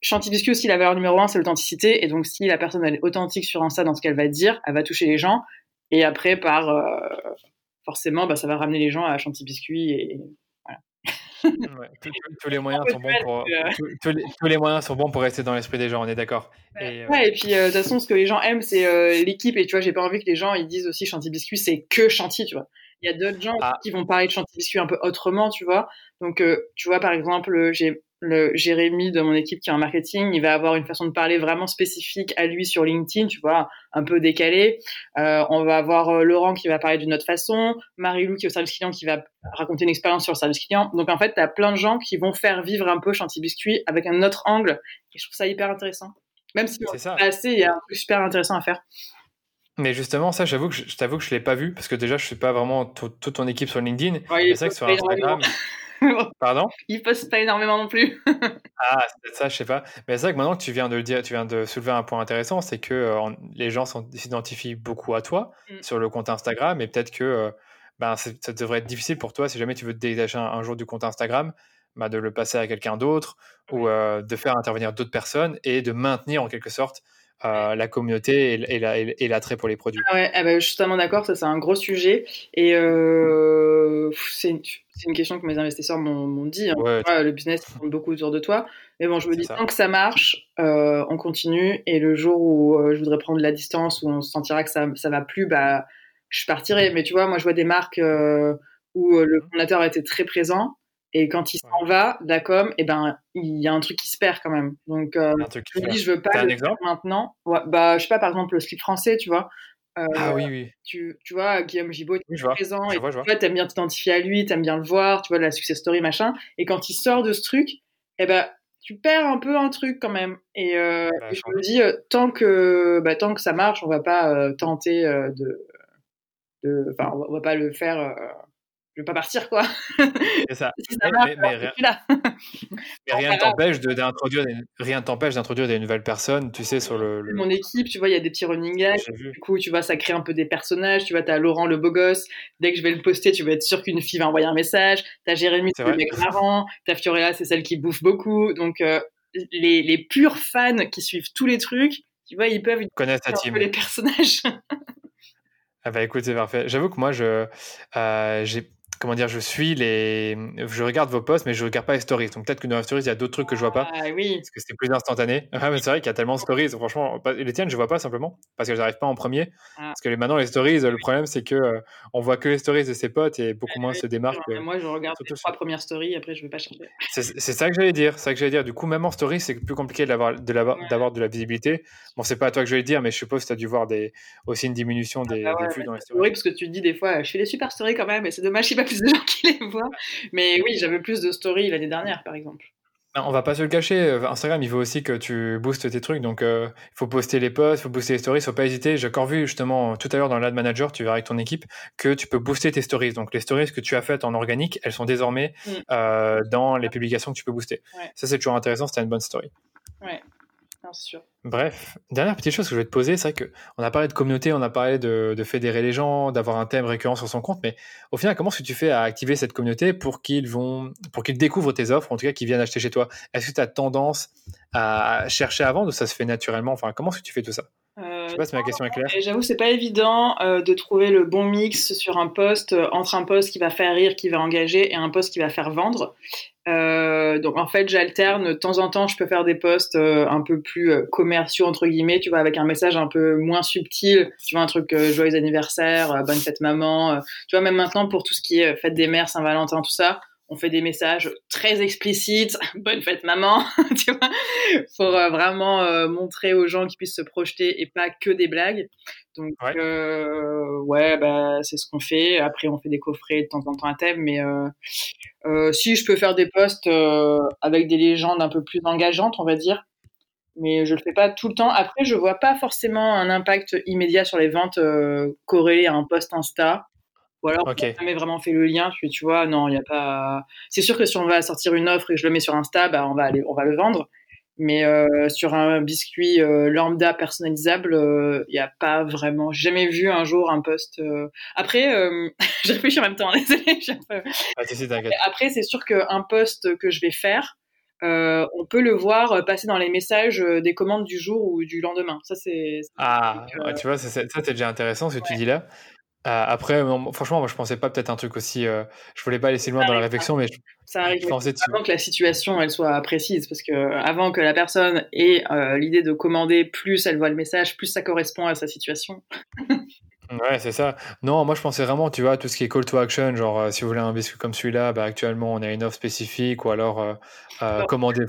Chanty Biscuit aussi, la valeur numéro un, c'est l'authenticité. Et donc, si la personne, elle est authentique sur Insta dans ce qu'elle va dire, elle va toucher les gens. Et après, par, euh, forcément, bah, ça va ramener les gens à Chanty Biscuit et, tous, les moyens sont bons pour tous, les, moyens sont bons pour rester dans l'esprit des gens, on est d'accord. Et, euh, ouais, et puis euh, de toute façon, ce que les gens aiment, c'est l'équipe. Et tu vois, j'ai pas envie que les gens ils disent aussi Chanty Biscuit, c'est que Chanty, tu vois. Il y a d'autres gens ah. qui vont parler de biscuit un peu autrement, tu vois. Donc, euh, tu vois, par exemple, j'ai le Jérémy de mon équipe qui est en marketing, il va avoir une façon de parler vraiment spécifique à lui sur LinkedIn, tu vois, un peu décalé. Euh, on va avoir euh, Laurent qui va parler d'une autre façon, Marie-Lou qui est au service client qui va raconter une expérience sur le service client. Donc en fait, tu as plein de gens qui vont faire vivre un peu Chantier Biscuit avec un autre angle. Et je trouve ça hyper intéressant. Même si c'est assez, il y a un truc super intéressant à faire. Mais justement, ça, j'avoue que je, t'avoue que je l'ai pas vu parce que déjà, je suis pas vraiment toute ton équipe sur LinkedIn. c'est vrai que sur Instagram. Pardon? Il poste pas énormément non plus. ah, c'est ça, je sais pas. Mais c'est vrai que maintenant que tu viens de le dire, tu viens de soulever un point intéressant, c'est que euh, les gens s'identifient beaucoup à toi mm. sur le compte Instagram et peut-être que euh, ben, ça devrait être difficile pour toi si jamais tu veux te dégager un, jour du compte Instagram. Ben, de le passer à quelqu'un d'autre ou euh, de faire intervenir d'autres personnes et de maintenir en quelque sorte la communauté et, l'attrait pour les produits. Ah ouais, bah, je suis totalement d'accord, ça c'est un gros sujet. Et c'est une, question que mes investisseurs m'ont dit. Hein. le business tourne beaucoup autour de toi. Mais bon, je me dis, tant que ça marche, on continue. Et le jour où je voudrais prendre la distance, où on sentira que ça ne va plus, bah, je partirai. Mais tu vois, moi je vois des marques où le mmh. fondateur était très présent et quand il s'en va, la com, et eh ben, il y a un truc qui se perd quand même. Donc, euh, je me dis, je veux pas le faire maintenant. Ouais, bah, je sais pas, par exemple, le slip français, tu vois. Euh, ah oui, oui. Tu, tu vois, Guillaume Gibault est présent. et tu aimes bien t'identifier à lui, t'aimes bien le voir, tu vois, la success story, machin. Et quand il sort de ce truc, eh ben, tu perds un peu un truc quand même. Et, euh, bah, je me dis, tant, que, bah, tant que ça marche, on va pas tenter de. Enfin, on va pas le faire je veux pas partir quoi. C'est ça. mais, rien ne t'empêche d'introduire rien t'empêche d'introduire des nouvelles personnes, tu sais sur le, Mon équipe, tu vois, il y a des petits running gags. Du coup, tu vois, ça crée un peu des personnages. Tu vois, t'as Laurent le beau gosse. Dès que je vais le poster, tu vas être sûr qu'une fille va envoyer un message. T'as Jérémy, c'est le mec marrant. T'as Fiorella, c'est celle qui bouffe beaucoup. Donc euh, les, les purs fans qui suivent tous les trucs, tu vois, ils peuvent connaître ta team. les personnages. ah bah écoute, c'est parfait. J'avoue que moi, je euh, j'ai comment dire, je suis les, je regarde vos posts, mais je regarde pas les stories. Donc peut-être que dans les stories, il y a d'autres trucs que je vois pas. Ah oui. Parce que c'est plus instantané. Ah, mais c'est vrai qu'il y a tellement de stories. Franchement, les tiennes, je vois pas simplement parce que j'arrive pas en premier. Ah. Parce que maintenant, les stories, le problème, c'est que euh, on voit que les stories de ses potes et beaucoup moins se démarquent. moi, je regarde les trois premières stories. Après, je vais pas chercher. C'est ça que j'allais dire. Ça que j'allais dire. Du coup, même en story, c'est plus compliqué d'avoir de, d'avoir de la visibilité. Bon, c'est pas à toi que je vais dire, mais je suppose que tu as dû voir des, aussi une diminution des, ah bah dans les stories. Oui, parce que tu dis des fois, je fais des super stories quand même, et c'est dommage ait pas plus de gens qui les mais oui, j'avais plus de stories l'année dernière, par exemple. On va pas se le cacher, euh, Instagram, il faut aussi que tu boostes tes trucs, donc euh, il faut poster les posts, il faut booster les stories, il faut pas hésiter. J'ai encore vu justement tout à l'heure dans l'ad manager, tu verras avec ton équipe, que tu peux booster tes stories. Donc les stories que tu as faites en organique, elles sont désormais mm. euh, dans les publications que tu peux booster. Ça c'est toujours intéressant, c'est une bonne story. Ouais. Sûr. Bref, dernière petite chose que je vais te poser, c'est vrai qu'on a parlé de communauté, on a parlé de, fédérer les gens, d'avoir un thème récurrent sur son compte, mais au final, comment est-ce que tu fais à activer cette communauté pour qu'ils vont, pour qu'ils découvrent tes offres, en tout cas qu'ils viennent acheter chez toi? Est-ce que tu as tendance à chercher à vendre ou ça se fait naturellement? Enfin, comment est-ce que tu fais tout ça? Euh, je sais pas si ma question est claire. J'avoue, c'est pas évident euh, de trouver le bon mix sur un poste euh, entre un poste qui va faire rire, qui va engager, et un poste qui va faire vendre. Euh, donc en fait, j'alterne. De temps en temps, je peux faire des posts euh, un peu plus euh, commerciaux entre guillemets, tu vois, avec un message un peu moins subtil. Tu vois un truc joyeux anniversaire, bonne fête maman. tu vois même maintenant pour tout ce qui est fête des mères, Saint-Valentin, tout ça, on fait des messages très explicites, bonne fête maman, tu vois, pour vraiment montrer aux gens qu'ils puissent se projeter et pas que des blagues. Donc ouais, bah c'est ce qu'on fait. Après on fait des coffrets de temps en temps à thème, mais euh, si je peux faire des posts euh, avec des légendes un peu plus engageantes, on va dire, mais je le fais pas tout le temps. Après, je vois pas forcément un impact immédiat sur les ventes euh, corrélé à un post Insta. Ou alors, okay. jamais vraiment fait le lien. Tu, tu vois, non, il y a pas. C'est sûr que si on va sortir une offre et que je le mets sur Insta, bah, on va aller, on va le vendre. Mais euh, sur un biscuit euh, lambda personnalisable, il euh, n'y a pas vraiment. J'ai jamais vu un jour un post. Après, je réfléchis en même temps. Désolé. Ah, Après, c'est sûr qu'un post que je vais faire, on peut le voir passer dans les messages des commandes du jour ou du lendemain. Ça, c'est. Ah, tu vois, ça, c'est déjà intéressant ce que tu dis là. Euh, après, franchement, moi, je pensais pas peut-être un truc aussi. Euh, je voulais pas laisser loin dans la réflexion, mais je, ça arrive pensais avant que la situation elle soit précise, parce que avant que la personne ait euh, l'idée de commander, plus elle voit le message, plus ça correspond à sa situation. ouais, c'est ça. Non, moi, je pensais vraiment, tu vois, tout ce qui est call to action, genre si vous voulez un biscuit comme celui-là, bah, actuellement, on a une offre spécifique, ou alors commander,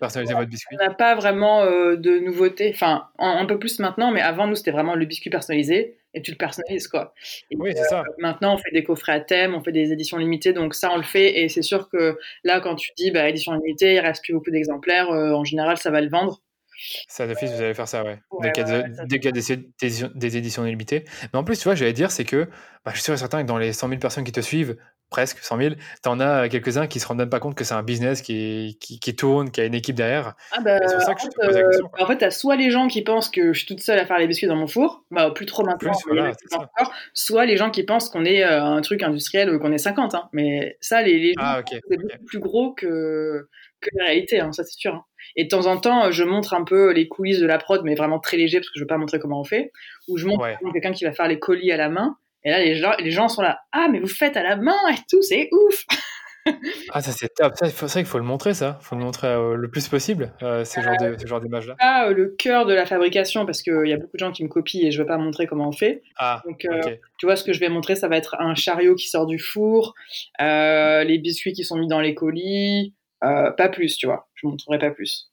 personnaliser votre biscuit. On n'a pas vraiment de nouveautés, enfin, un, un peu plus maintenant, mais avant nous, c'était vraiment le biscuit personnalisé et tu le personnalises quoi. oui, c'est ça. Euh, maintenant, on fait des coffrets à thème, on fait des éditions limitées, donc ça, on le fait. Et c'est sûr que là, quand tu dis bah, édition limitée, il reste plus beaucoup d'exemplaires, euh, en général, ça va le vendre. Ça, d'office, vous allez faire ça, ouais. dès qu'il y a, des, éditions limitées. Mais en plus, tu vois, j'allais dire, c'est que bah, je suis sûr et certain que dans les 100 000 personnes qui te suivent, presque 100 000, tu en as quelques-uns qui se rendent même pas compte que c'est un business qui, qui, tourne, qui a une équipe derrière. Ah bah, c'est pour ça que je te pose la euh, question. En fait, tu as soit les gens qui pensent que je suis toute seule à faire les biscuits dans mon four, bah, plus trop maintenant, soit les gens qui pensent qu'on est euh, un truc industriel ou qu'on est 50. Hein. Mais ça, les, les gens, ah, c'est beaucoup plus gros que que la réalité, hein, ça c'est sûr. Hein. Et de temps en temps, je montre un peu les coulisses de la prod, mais vraiment très léger parce que je veux pas montrer comment on fait. Ou je montre quelqu'un qui va faire les colis à la main. Et là, les gens, les gens sont là, ah mais vous faites à la main et tout, c'est ouf. Ah, ça c'est top. Ça, c'est vrai qu'il faut le montrer, ça. Il faut le montrer euh, le plus possible, euh, ce, genre de, ce genre d'image-là. Ah, le cœur de la fabrication, parce qu'il y a beaucoup de gens qui me copient et je ne veux pas montrer comment on fait. Ah, Donc, euh, tu vois, ce que je vais montrer, ça va être un chariot qui sort du four, les biscuits qui sont mis dans les colis, pas plus, tu vois. Je ne montrerai pas plus.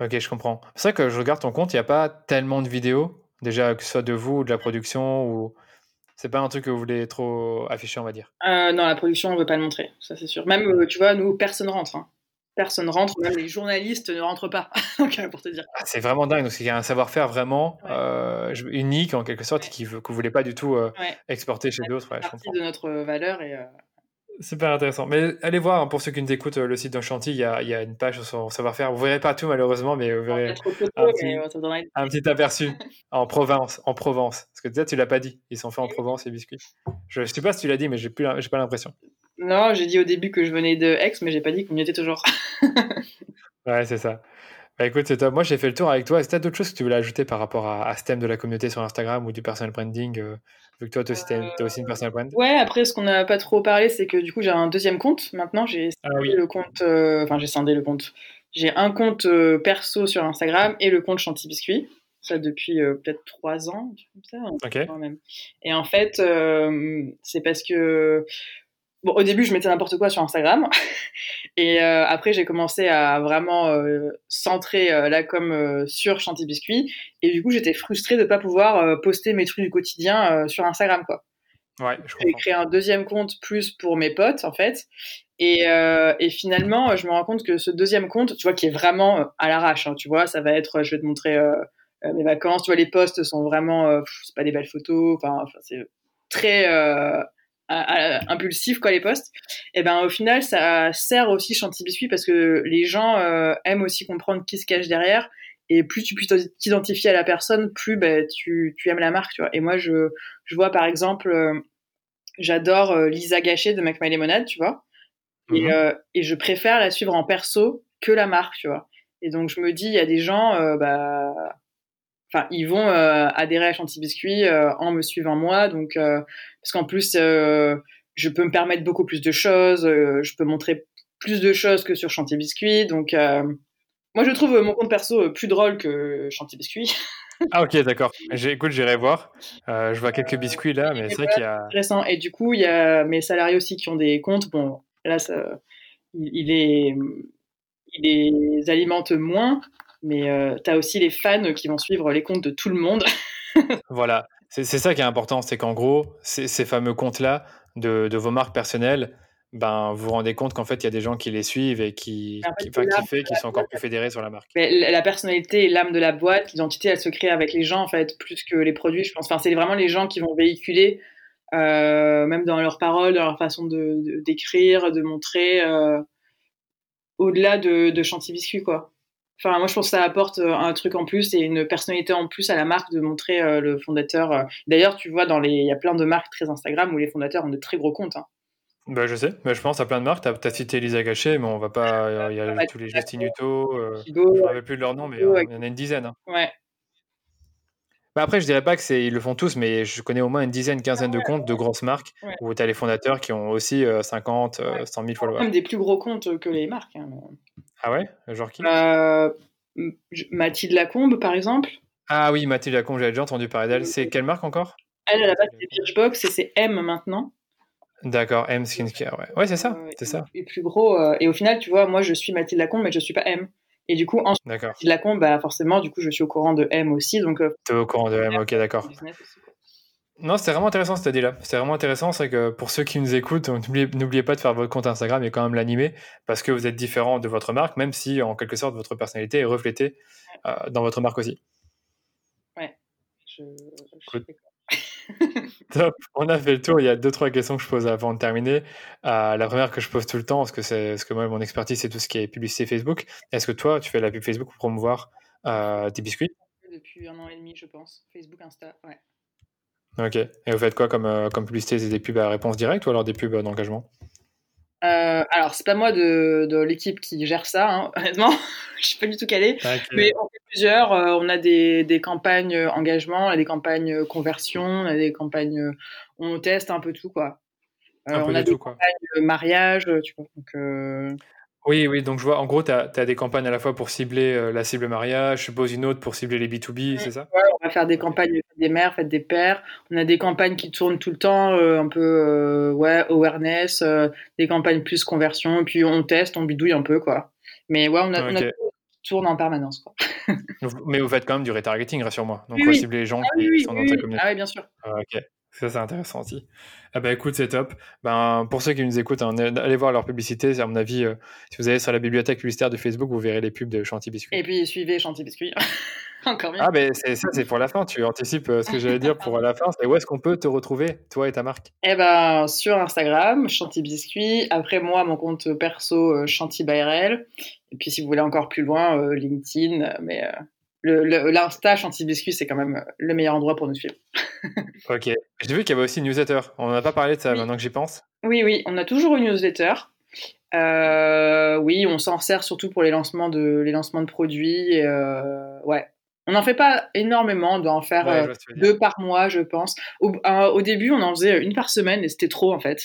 Ok, je comprends. C'est vrai que je regarde ton compte, il n'y a pas tellement de vidéos, déjà, que ce soit de vous ou de la production ou c'est pas un truc que vous voulez trop afficher, on va dire. Euh, non, la production, on veut pas le montrer, ça c'est sûr. Même, euh, tu vois, nous, personne rentre. Hein. Personne rentre, même les journalistes ne rentrent pas, pour te dire. Ah, c'est vraiment dingue, donc il y a un savoir-faire vraiment euh, unique en quelque sorte et qui, que vous voulez pas du tout exporter chez d'autres. C'est partie de notre valeur et Super intéressant. Mais allez voir, hein, pour ceux qui nous écoutent, euh, le site d'Enchanti, il y a, il y a une page sur son savoir-faire. Vous verrez pas tout, malheureusement, mais vous verrez un, petit, aperçu en Provence. En Provence. Parce que peut-être tu l'as pas dit. Ils sont faits en Provence, les biscuits. Je ne sais pas si tu l'as dit, mais j'ai pas l'impression. Non, j'ai dit au début que je venais de Aix, mais j'ai pas dit qu'on y était toujours. ouais, c'est ça. Bah écoute, c'est top. Moi, j'ai fait le tour avec toi. Est-ce que tu as d'autres choses que tu voulais ajouter par rapport à, ce thème de la communauté sur Instagram ou du personal branding euh, Vu que toi, tu as aussi une personal brand. Ouais, après, ce qu'on n'a pas trop parlé, c'est que du coup, j'ai un deuxième compte. Maintenant, j'ai ah le compte. Euh, enfin, j'ai scindé le compte. J'ai un compte euh, perso sur Instagram et le compte Chanty Biscuit. Ça depuis peut-être trois ans, comme ça. Ok. Et en fait, c'est parce que Bon, au début, je mettais n'importe quoi sur Instagram. Et euh, après, j'ai commencé à vraiment euh, centrer euh, la com sur Chanty Biscuit. Et du coup, j'étais frustrée de ne pas pouvoir poster mes trucs du quotidien sur Instagram, quoi. Ouais, J'ai créé un deuxième compte plus pour mes potes, en fait. Et, et, finalement, je me rends compte que ce deuxième compte, tu vois, qui est vraiment à l'arrache, hein, tu vois, ça va être, je vais te montrer mes vacances, tu vois, les posts sont vraiment, c'est pas des belles photos, enfin, c'est très impulsif quoi les posts et ben au final ça sert aussi Chanty Biscuit parce que les gens euh, aiment aussi comprendre qui se cache derrière. Et plus tu peux t'identifier à la personne plus ben, tu, tu aimes la marque tu vois. Et moi je, je vois par exemple euh, j'adore euh, Lisa Gachet de Make My Lemonade tu vois. Et, mhm. et je préfère la suivre en perso que la marque tu vois. Et donc je me dis il y a des gens bah enfin ils vont euh, adhérer à Chanty Biscuit euh, en me suivant moi. Donc euh, parce qu'en plus je peux me permettre beaucoup plus de choses je peux montrer plus de choses que sur Chanty Biscuit donc moi je trouve mon compte perso plus drôle que Chanty Biscuit ah ok d'accord. Écoute j'irai voir. Je vois quelques biscuits là mais c'est vrai qu'il y a intéressant. Et du coup il y a mes salariés aussi qui ont des comptes. Bon là ça, il, il est il les alimente moins mais euh, tu as aussi les fans qui vont suivre les comptes de tout le monde. voilà, c'est ça qui est important, c'est qu'en gros, ces fameux comptes-là de, de, vos marques personnelles, ben, vous vous rendez compte qu'en fait, il y a des gens qui les suivent et qui, qui, qui, qui sont encore plus fédérés sur la marque. la personnalité et l'âme de la boîte, l'identité, elle se crée avec les gens, en fait, plus que les produits, je pense. Enfin, c'est vraiment les gens qui vont véhiculer, euh, même dans leurs paroles, dans leur façon de d'écrire, de, montrer, euh, au-delà de, de Chanty Biscuit, quoi. Enfin, moi, je pense que ça apporte euh, un truc en plus et une personnalité en plus à la marque de montrer euh, le fondateur. Euh. D'ailleurs, tu vois, dans les, il y a plein de marques très Instagram où les fondateurs ont de très gros comptes. Hein. Bah, je sais, mais je pense à plein de marques. Tu as, cité Lisa Gachet, mais on va pas. Il y a, tous les Justin Hutto, je ne me rappelle plus de leur nom, mais il y en a une dizaine. Hein. Ouais. Bah après, je dirais pas que c'est ils le font tous, mais je connais au moins une dizaine, quinzaine de comptes de grosses marques où tu as les fondateurs qui ont aussi 50, 100 000 followers. Même des plus gros comptes que les marques. Hein, ah ouais? Genre qui? Euh, Mathilde Lacombe, par exemple. Ah oui, Mathilde Lacombe, j'avais déjà entendu parler d'elle. C'est quelle marque encore? Elle, à la base, c'est Birchbox et c'est M maintenant. D'accord, M Skincare, ouais. Ouais, c'est ça, c'est ça. Et plus gros. Euh, et au final, tu vois, moi, je suis Mathilde Lacombe, mais je suis pas M. Et du coup, ensuite, Mathilde Lacombe, bah, forcément, du coup, je suis au courant de M aussi. Donc, euh, es au courant de M, ok, d'accord. Non, c'était vraiment intéressant cette idée-là. C'est vraiment intéressant. C'est que pour ceux qui nous écoutent, n'oubliez pas de faire votre compte Instagram et quand même l'animer parce que vous êtes différent de votre marque, même si en quelque sorte votre personnalité est reflétée euh, dans votre marque aussi. Ouais. Je, Top. On a fait le tour. Il y a deux, trois questions que je pose avant de terminer. Euh, la première que je pose tout le temps, parce que c'est ce que moi, mon expertise, c'est tout ce qui est publicité Facebook. Est-ce que toi, tu fais la pub Facebook pour promouvoir euh, tes biscuits? Depuis un an et demi, je pense. Facebook, Insta, ouais. Ok. Et vous faites quoi comme, euh, comme publicité? C'est des pubs à réponse directe ou alors des pubs d'engagement? Euh, alors, c'est pas moi de, de l'équipe qui gère ça, hein, honnêtement. je suis pas du tout calée. Mais on fait plusieurs. Euh, on a des, des, campagnes engagement, on a des campagnes conversion, on a des campagnes. On teste un peu tout, quoi. Euh, on a des campagnes mariage, tu vois. Donc, oui, oui, donc je vois, en gros, tu as, des campagnes à la fois pour cibler euh, la cible mariage, je suppose une autre pour cibler les B2B, mmh. c'est ça? Ouais, on va faire des campagnes des mères, faites des pères. On a des campagnes qui tournent tout le temps, euh, un peu euh, ouais, awareness, des campagnes plus conversion, puis on teste, on bidouille un peu, quoi. Mais ouais, on a, on a tourne en permanence. Quoi. Mais vous faites quand même du retargeting, rassure-moi. Donc, on va cibler les gens ah qui sont dans ta communauté. Ah oui, bien sûr. Ah, ok. Ça, c'est intéressant aussi. Ah bah écoute, c'est top. Ben, pour ceux qui nous écoutent, hein, allez voir leur publicité. À mon avis, euh, si vous allez sur la bibliothèque publicitaire de Facebook, vous verrez les pubs de Chanty Biscuit. Et puis suivez Chanty Biscuit. Encore mieux. Ah ben c'est ça, c'est pour la fin. Tu anticipes euh, ce que j'allais dire pour la fin. C'est où est-ce qu'on peut te retrouver, toi et ta marque? Eh ben sur Instagram, Chanty Biscuit. Après moi, mon compte perso, euh, Chanty Bayrel. Et puis si vous voulez encore plus loin, LinkedIn. Mais l'insta Chanty Biscuit, c'est quand même le meilleur endroit pour nous suivre. ok. J'ai vu qu'il y avait aussi une newsletter. On n'a pas parlé de ça maintenant que j'y pense. Oui, oui, on a toujours une newsletter. Euh, oui, on s'en sert surtout pour les lancements de, les lancements de produits. Euh, ouais. On n'en fait pas énormément, on doit en faire euh, deux par mois, je pense. Au, début, on en faisait une par semaine et c'était trop en fait.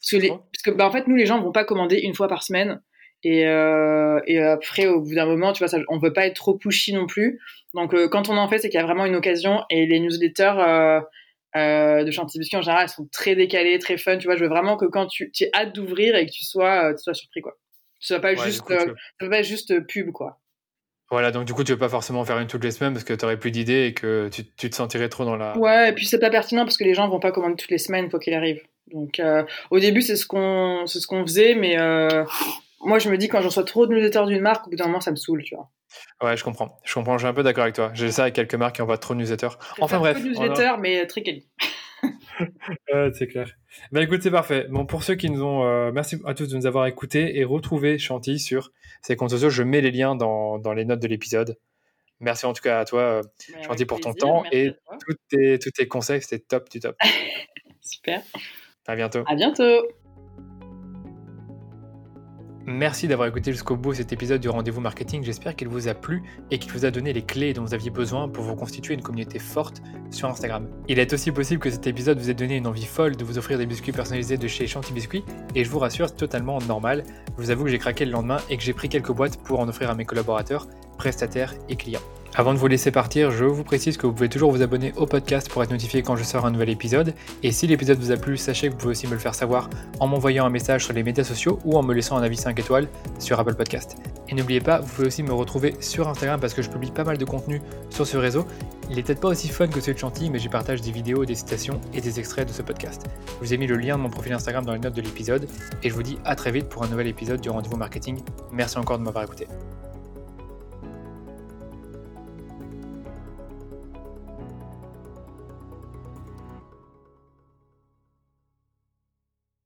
Parce que, les, parce que bah, en fait, nous, les gens ne vont pas commander une fois par semaine. Et, et après, au bout d'un moment, tu vois, ça, on veut pas être trop pushy non plus. Donc, quand on en fait, c'est qu'il y a vraiment une occasion. Et les newsletters, euh, de Chantilly Biscuit en général, elles sont très décalées, très fun. Tu vois, je veux vraiment que quand tu, tu hâte d'ouvrir et que tu sois, euh, tu sois surpris, quoi. Tu sois pas juste, euh, pas juste pub, quoi. Voilà, donc du coup, tu veux pas forcément faire une toutes les semaines parce que tu aurais plus d'idées et que tu, tu, te sentirais trop dans la. Ouais, et puis c'est pas pertinent parce que les gens vont pas commander toutes les semaines, quoi qu'il arrive. Donc, au début, c'est ce qu'on, c'est ce qu'on faisait, mais moi, je me dis quand j'en reçois trop de newsletters d'une marque, au bout d'un moment, ça me saoule, tu vois. Ouais, je comprends. Je comprends. Je suis un peu d'accord avec toi. J'ai ça avec quelques marques qui envoient trop de newsletters. Enfin bref. de newsletters, mais très quali. c'est clair. Bah écoute, c'est parfait. Bon, pour ceux qui nous ont, euh, merci à tous de nous avoir écoutés et retrouvé Chantilly sur ses comptes sociaux. Je mets les liens dans, dans les notes de l'épisode. Merci en tout cas à toi, euh, Chantilly, pour ton temps et tous tes, tous tes conseils. C'était top du top. Super. À bientôt. À bientôt. Merci d'avoir écouté jusqu'au bout cet épisode du rendez-vous marketing. J'espère qu'il vous a plu et qu'il vous a donné les clés dont vous aviez besoin pour vous constituer une communauté forte sur Instagram. Il est aussi possible que cet épisode vous ait donné une envie folle de vous offrir des biscuits personnalisés de chez Chanty Biscuits et je vous rassure, totalement normal. Je vous avoue que j'ai craqué le lendemain et que j'ai pris quelques boîtes pour en offrir à mes collaborateurs, prestataires et clients. Avant de vous laisser partir, je vous précise que vous pouvez toujours vous abonner au podcast pour être notifié quand je sors un nouvel épisode. Et si l'épisode vous a plu, sachez que vous pouvez aussi me le faire savoir en m'envoyant un message sur les médias sociaux ou en me laissant un avis 5 étoiles sur Apple Podcast. Et n'oubliez pas, vous pouvez aussi me retrouver sur Instagram parce que je publie pas mal de contenu sur ce réseau. Il est peut-être pas aussi fun que celui de Chantilly, mais j'y partage des vidéos, des citations et des extraits de ce podcast. Je vous ai mis le lien de mon profil Instagram dans les notes de l'épisode et je vous dis à très vite pour un nouvel épisode du rendez-vous marketing. Merci encore de m'avoir écouté.